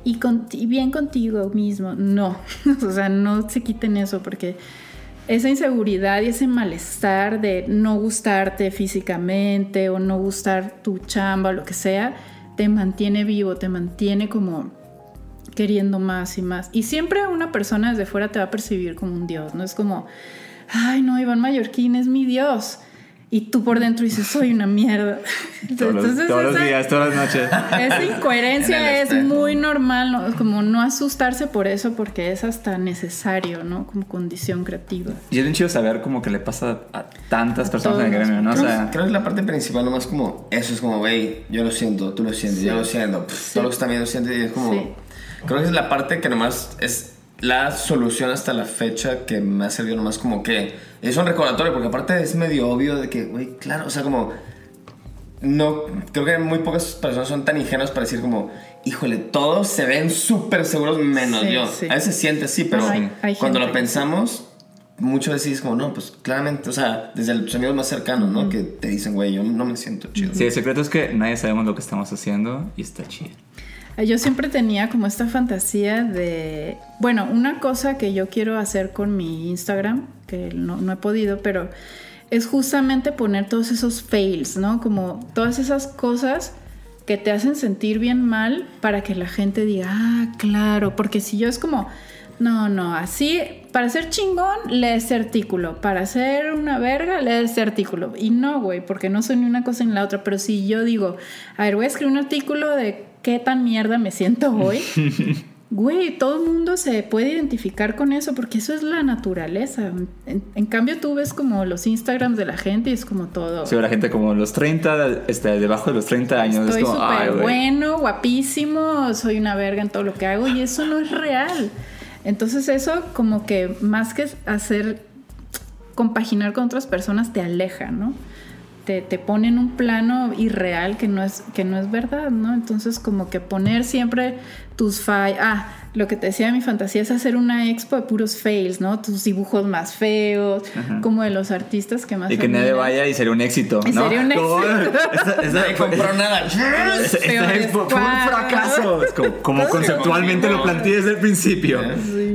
y, y, bien contigo mismo. No, *laughs* o sea, no se quiten eso porque esa inseguridad y ese malestar de no gustarte físicamente o no gustar tu chamba o lo que sea, te mantiene vivo, te mantiene como queriendo más y más. Y siempre una persona desde fuera te va a percibir como un dios, ¿no? Es como, ay, no, Iván Mallorquín es mi dios y tú por dentro dices, soy una mierda. *laughs* todos, los, días, todas las noches. *laughs* Esa incoherencia *laughs* es muy normal, como no asustarse por eso, porque es hasta necesario, ¿no? Como condición creativa. Y es bien chido saber como que le pasa a tantas personas en el gremio, ¿no? Creo, o sea, creo que la parte principal nomás como, eso es como, güey, yo lo siento, tú lo sientes, yo lo siento, todos los que están viendo sienten y es como... Creo que es la parte que nomás es la solución hasta la fecha que me ha servido nomás como que es un recordatorio, porque aparte es medio obvio de que, güey, claro, o sea, como no, creo que muy pocas personas son tan ingenuas para decir como, híjole, todos se ven súper seguros menos yo. A veces siente así, pero cuando lo pensamos, muchas veces es como, no, pues claramente, o sea, desde los amigos más cercanos, ¿no? Que te dicen, güey, yo no me siento chido. Sí, el secreto es que nadie sabemos lo que estamos haciendo y está chido. Yo siempre tenía como esta fantasía de, bueno, una cosa que yo quiero hacer con mi Instagram, que no, he podido, pero es justamente poner todos esos fails, ¿no? Como todas esas cosas que te hacen sentir bien mal para que la gente diga, ah, claro, porque si yo es como, no, no, así, para ser chingón, lee este artículo, para ser una verga, lee este artículo. Y no, güey, porque no soy ni una cosa ni la otra, pero si yo digo, a ver, voy a escribir un artículo de qué tan mierda me siento *laughs* hoy. Güey, todo el mundo se puede identificar con eso porque eso es la naturaleza. En, cambio, tú ves como los Instagrams de la gente y es como todo. Sí, la gente como los 30, este, debajo de los 30 años. Estoy súper bueno, guapísimo, soy una verga en todo lo que hago y eso no es real. Entonces, eso como que más que hacer compaginar con otras personas te aleja, ¿no? Te, te pone en un plano irreal que no es, que no es verdad, ¿no? Entonces como que poner siempre tus fallas, ah, lo que te decía mi fantasía es hacer una expo de puros fails, ¿no? Tus dibujos más feos, como de los artistas que más... Y que nadie vaya y sería un éxito, ¿no? Sería un éxito. Nadie compró nada. *laughs* Esta, expo fue un fracaso. Es como, como conceptualmente lo planteé desde el principio.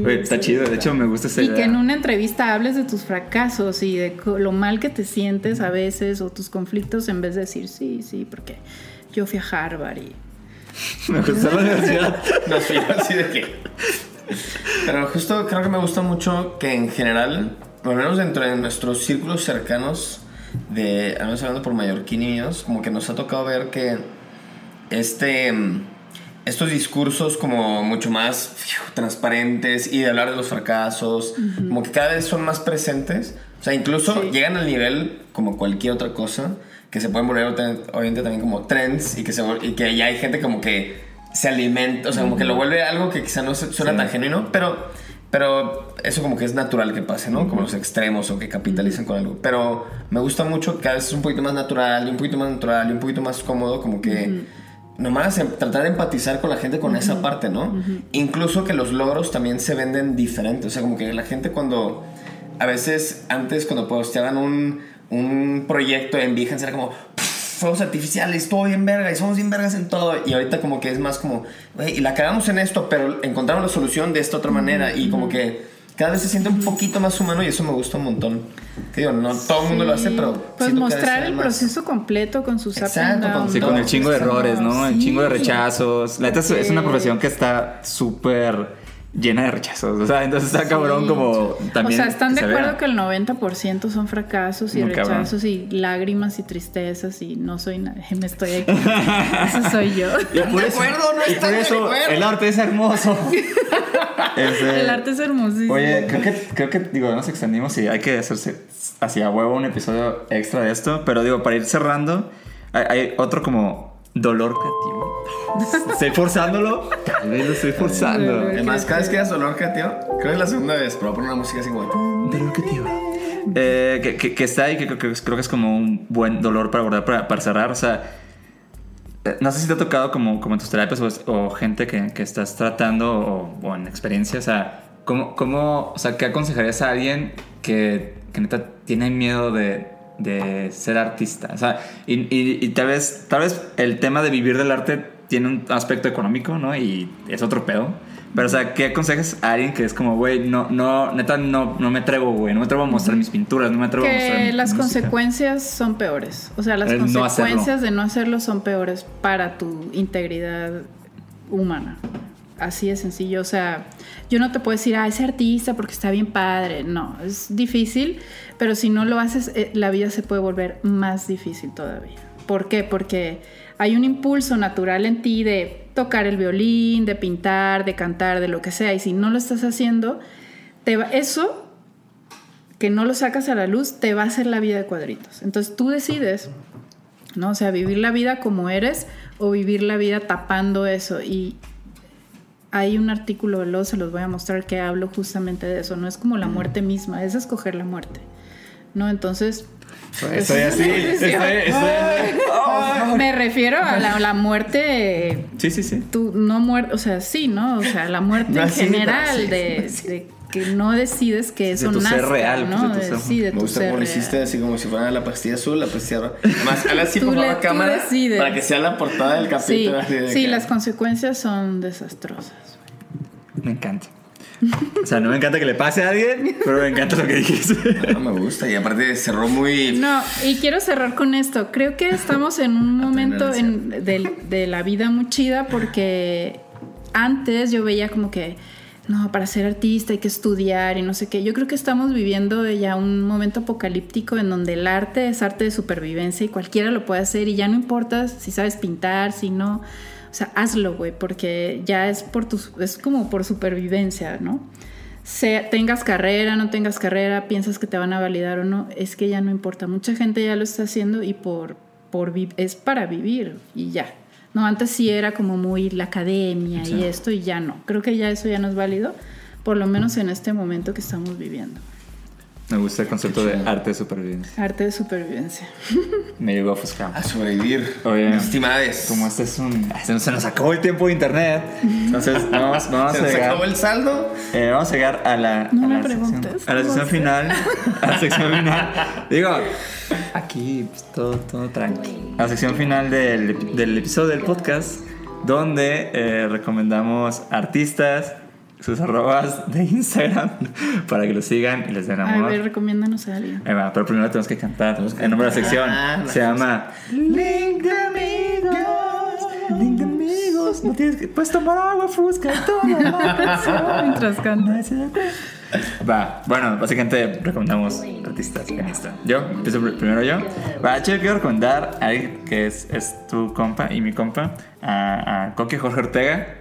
está chido, de hecho me gusta esa Y que en una entrevista hables de tus fracasos y de lo mal que te sientes a veces o tus conflictos en vez de decir sí, sí, porque yo fui a Harvard y *laughs* me gusta la universidad. *laughs* no sé, así de qué. Pero justo creo que me gusta mucho que en general, por lo menos dentro de nuestros círculos cercanos, de, además hablando por mallorquín y como que nos ha tocado ver que este, estos discursos como mucho más transparentes y de hablar de los fracasos, como que cada vez son más presentes. O sea, incluso llegan al nivel como cualquier otra cosa que se pueden volver obviamente también como trends y que, se, y que ya hay gente como que se alimenta, o sea, como que lo vuelve algo que quizá no suena tan genuino, pero Pero eso como que es natural que pase, ¿no? Como los extremos o que capitalicen con algo. Pero me gusta mucho que cada vez es un poquito más natural, y un poquito más natural, y un poquito más cómodo, como que nomás em, tratar de empatizar con la gente con esa parte, ¿no? Incluso que los logros también se venden diferentes. O sea, como que la gente cuando... A veces antes cuando posteaban un, un proyecto en Behance era como fuegos artificiales, todo bien verga, y somos bien vergas en todo. Y ahorita como que es más como, güey, y la cagamos en esto, pero encontramos la solución de esta otra manera. Y como que cada vez se siente un poquito más humano y eso me gusta un montón. Que digo, no todo el mundo lo hace, pero... Pues mostrar el proceso completo con sus Exacto, con, sí, con el chingo de errores, ¿no? El chingo de rechazos. La neta es una profesión que está súper llena de rechazos. O sea, entonces está cabrón como también. O sea, están de acuerdo que el 90% son fracasos y rechazos y lágrimas y tristezas y no soy nadie. *laughs* Me estoy aquí. eso soy yo. *laughs* Y por eso, y por eso el arte es hermoso. *laughs* el arte es hermosísimo. Oye, creo que, creo que, digo, nos extendimos y hay que hacerse hacia huevo un episodio extra de esto. Pero digo, para ir cerrando, hay otro como dolor creativo. Estoy forzándolo. Tal vez lo estoy forzando. Además, cada vez que das dolor creativo, creo que es la segunda vez, pero voy a poner una música así como. Dolor creativo. Eh, que, que, está ahí, que, creo que es como un buen dolor para abordar, para, para cerrar. O sea, eh, no sé si te ha tocado como, como en tus terapias o, gente que, que, estás tratando o, o, en experiencia. O sea, ¿cómo, ¿cómo, o sea, ¿qué aconsejarías a alguien que, que neta tiene miedo de, de ser artista. O sea, y, y, tal, vez, tal vez el tema de vivir del arte tiene un aspecto económico, ¿no? Y es otro pedo. Pero, o sea, ¿qué aconsejas a alguien que es como, güey, no, no, neta, no, no me atrevo, güey, no me atrevo a mostrar mis pinturas, no me atrevo a mostrar. las consecuencias son peores. O sea, las consecuencias de no hacerlo son peores para tu integridad humana. Así de sencillo. O sea, yo no te puedo decir, ah, ese artista porque está bien padre. No, es difícil pero si no lo haces, eh, la vida se puede volver más difícil todavía. ¿Por qué? Porque hay un impulso natural en ti de tocar el violín, de pintar, de cantar, de lo que sea. Y si no lo estás haciendo, te va, eso que no lo sacas a la luz te va a hacer la vida de cuadritos. Entonces tú decides, ¿no? O sea, vivir la vida como eres o vivir la vida tapando eso. Y hay un artículo, luego se los voy a mostrar, que hablo justamente de eso. No es como la muerte misma, es escoger la muerte. ¿no? Entonces... Pues, estoy así, Me refiero a la, muerte. Sí, sí, sí. Tú no muerte, o sea, sí, ¿no? O sea, la muerte en general de, que no decides que eso de tu ser real, ¿no? Pues, de tu sí, de Me gusta cómo lo hiciste así como si fuera la pastilla azul, la pastilla Más, hazla así *laughs* por la cámara para que sea la portada del capítulo. Sí, sí las consecuencias son desastrosas. Me encanta. O sea, no me encanta que le pase a alguien, pero me encanta lo que dijiste. No me gusta y aparte cerró muy... No, y quiero cerrar con esto. Creo que estamos en un *laughs* momento de, de la vida muy chida porque antes yo veía como que no, para ser artista hay que estudiar y no sé qué. Yo creo que estamos viviendo ya un momento apocalíptico en donde el arte es arte de supervivencia y cualquiera lo puede hacer y ya no importa si sabes pintar, si no. O sea, hazlo, güey, porque ya es por tu, es como por supervivencia, ¿no? tengas carrera, no tengas carrera, piensas que te van a validar o no, es que ya no importa. Mucha gente ya lo está haciendo y por, por es para vivir y ya. No, antes sí era como muy la academia y esto y ya no. Creo que ya eso ya no es válido, por lo menos en este momento que estamos viviendo. Me gusta el concepto de arte de supervivencia. Arte de supervivencia. *laughs* Me llegó a ofuscar. A sobrevivir. Oye, estimades. Como este es un. Se nos acabó el tiempo de internet. Entonces, *laughs* vamos, vamos ¿Se a llegar. ¿Se acabó el saldo? Eh, vamos a llegar a la. No a me la preguntes. Sección, a la sección final. A la sección *laughs* final. Digo, aquí pues, todo, todo tranqui. A la sección final del, del episodio del podcast, donde eh, recomendamos artistas sus arrobas de Instagram *laughs* para que lo sigan y les den amor. A ver, recomiéndanos a alguien. Ahí va, pero primero tenemos que cantar. El nombre de la sección se llama Link de amigos. Link de amigos. No tienes que. Puedes tomar agua, fusca y todo. *laughs* Mientras cantas. Va, bueno, básicamente recomendamos artistas Insta. Yo, empiezo primero yo. Va, yo quiero recomendar a alguien que es, es tu compa y mi compa, a, a Coque Jorge Ortega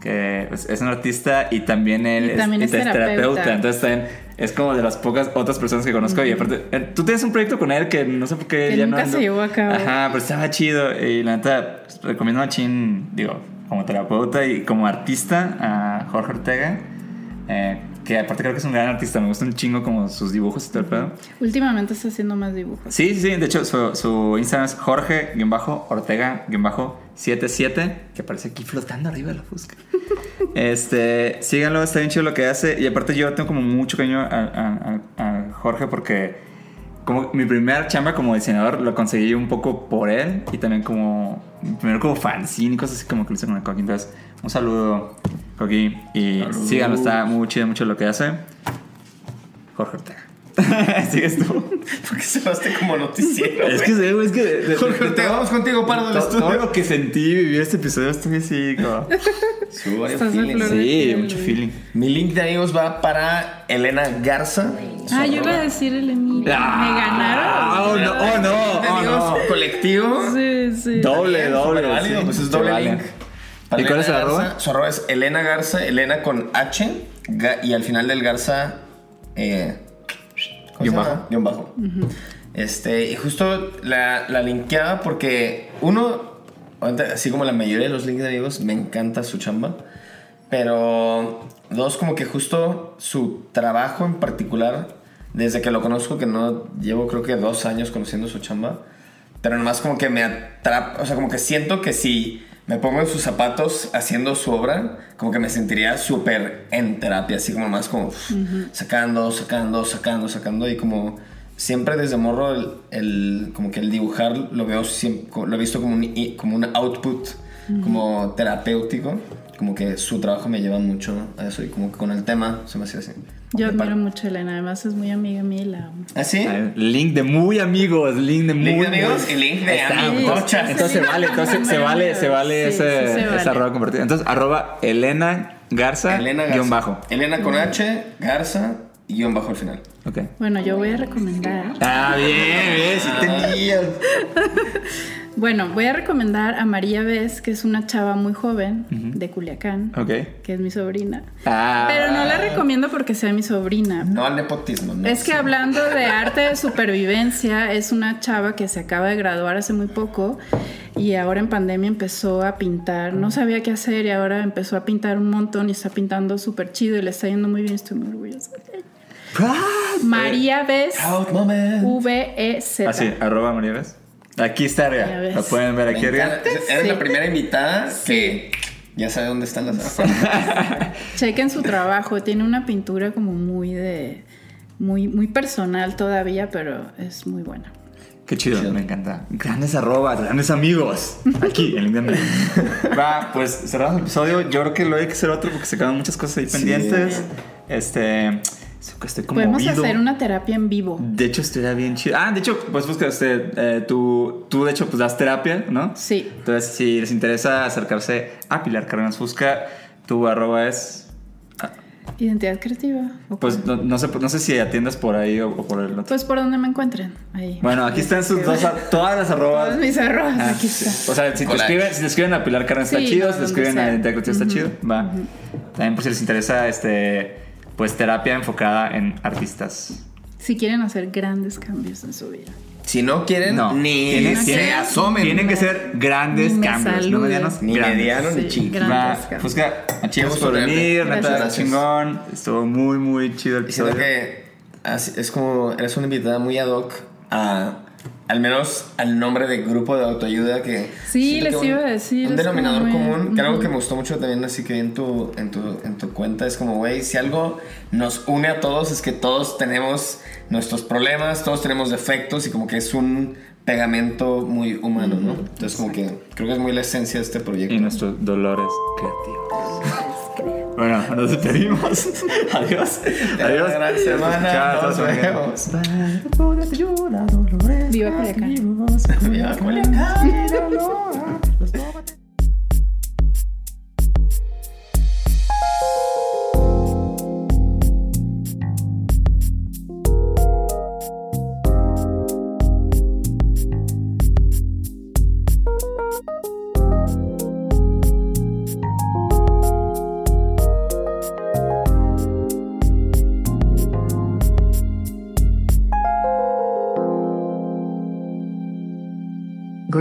que es, un artista y también él es, terapeuta. Entonces también es como de las pocas otras personas que conozco. Y aparte, eh, tú tienes un proyecto con él que no sé por qué que ya nunca no. se llevó a cabo. Ajá, pero estaba chido. Y la neta, recomiendo a Chin, digo, como terapeuta y como artista a Jorge Ortega. Eh, que aparte creo que es un gran artista, me gusta un chingo como sus dibujos y todo el pedo. Últimamente está haciendo más dibujos. Sí, sí, sí, de hecho su, su Instagram es Jorge-Ortega-77, que aparece aquí flotando arriba de la fusca. *laughs* este, síganlo, está bien chido lo que hace. Y aparte yo tengo como mucho cariño a, a- a- a Jorge porque como mi primer chamba como diseñador lo conseguí un poco por él y también como primero como fanzine y cosas así como que lo hice con el Coqui. Entonces, un saludo, Coqui. Y síganlo, está muy chido mucho lo que hace. Jorge Ortega. *laughs* Sigues tú. Porque se vaste como noticiero. Es que, güey. es que de- de- Jorge de todo- vamos contigo, paro del todo, todo estudio. lo que sentí y viví este episodio estoy así como... Subo varios feelings. Sí, mucho feeling. Mi link de amigos va para Elena Garza. Ah, yo iba a decir el Emilio. Ah, Me ganaron. Oh, no, oh, no, oh, amigos colectivo. Sí, sí. Doble, doble. válido, sí, pues es doble link. ¿Y cuál es el arroba? Su arroba es Elena Garza, Elena con H y al final del Garza eh, ¿cómo se Guión bajo. Guión bajo. Este, y justo la, la linkeaba porque uno, así como la mayoría de los links de amigos, me encanta su chamba. Pero dos, como que justo su trabajo en particular, desde que lo conozco, que no llevo creo que dos años conociendo su chamba, pero nomás como que me atrapa, o sea, como que siento que si me pongo en sus zapatos haciendo su obra, como que me sentiría súper en terapia, así como más como sacando, sacando, sacando, sacando y como siempre desde morro el, el- como que el dibujar lo veo lo he visto como un, como un output como terapéutico como que su trabajo me lleva mucho a eso y como que con el tema se me hace así Yo admiro mucho a Elena. Además, es muy amiga mía y la amo. ¿Ah, sí? Ah, Link de muy amigos, link de muy Link de amigos y link de Está, amigos. Entonces, entonces se vale, entonces se vale, se vale Sí, ese, sí se esa vale. arroba compartida. Entonces, arroba Elena Garza, Elena Garza. guion bajo. Elena con H, Garza y guion bajo al final. Ok. Bueno, yo voy a recomendar. Ah, bien, bien, sí tenías. Bueno, voy a recomendar a María Vez, que es una chava muy joven de Culiacán, Ok. que es mi sobrina. Ah. Pero no la recomiendo porque sea mi sobrina. No al nepotismo, ¿no? Es que hablando de *laughs* arte de supervivencia, es una chava que se acaba de graduar hace muy poco y ahora en pandemia empezó a pintar. No sabía qué hacer y ahora empezó a pintar un montón y está pintando súper chido y le está yendo muy bien. Estoy muy orgullosa. de ella. María Vez, Proud moment. V-E-Z. Así, arroba María Ves. Aquí está Ya arriba. Lo pueden ver aquí arriba. Eres Sí. la primera invitada que ya sabe dónde están las *laughs* Chequen su trabajo, tiene una pintura como muy de muy muy personal todavía, pero es muy buena. Qué chido, me encanta. Grandes arrobas, grandes amigos. Aquí, en Indiana. *laughs* Va, pues cerramos el episodio. Yo creo que lo hay que hacer otro porque se quedan muchas cosas ahí pendientes. Este. Estoy como Podemos hacer una terapia en vivo. De hecho, estaría bien chido. Ah, de hecho, pues busca este, eh, tú, tú de hecho pues das terapia, ¿no? Sí. Entonces, si les interesa acercarse a Pilar Cárdenas Fusca, tu arroba es... Identidad creativa. ¿o Pues no, no sé, no sé si atiendas por ahí o, o por el otro. Pues por donde me encuentren. Ahí. Bueno, aquí están sus dos, todas las arrobas. Todos mis arrobas, Ah, aquí está. O sea, si te, escriben, si te escriben a Pilar está Sí, chido, no, si te escriben a. Identidad Creativa está chido, va. También por si les interesa, este, pues terapia enfocada en artistas. Si quieren hacer grandes cambios en su vida. Si no quieren, No, ni se asomen. Tienen que ser grandes Ni cambios, no medianos. Ni grandes. mediano ni cambios. Fusca, gusto por venir, neta, chingón. Estuvo muy, muy chido el Y siento episodio. que es como, eres una invitada muy ad hoc a, al menos al nombre de grupo de autoayuda que... Sí, les que iba a decir, Un denominador como común, que algo que me gustó mucho también, así que en tu, en tu, en tu cuenta es como, güey, si algo nos une a todos es que todos tenemos nuestros problemas, todos tenemos defectos y como que es un pegamento muy humano, ¿no? Entonces como que creo que es muy la esencia de este proyecto. Y nuestros dolores creativos. *laughs* Bueno, *laughs* nos despedimos. *laughs* Adiós. Adiós. Gran semana. Chao, Nos vemos. Viva Culiacán. Viva Culiacán.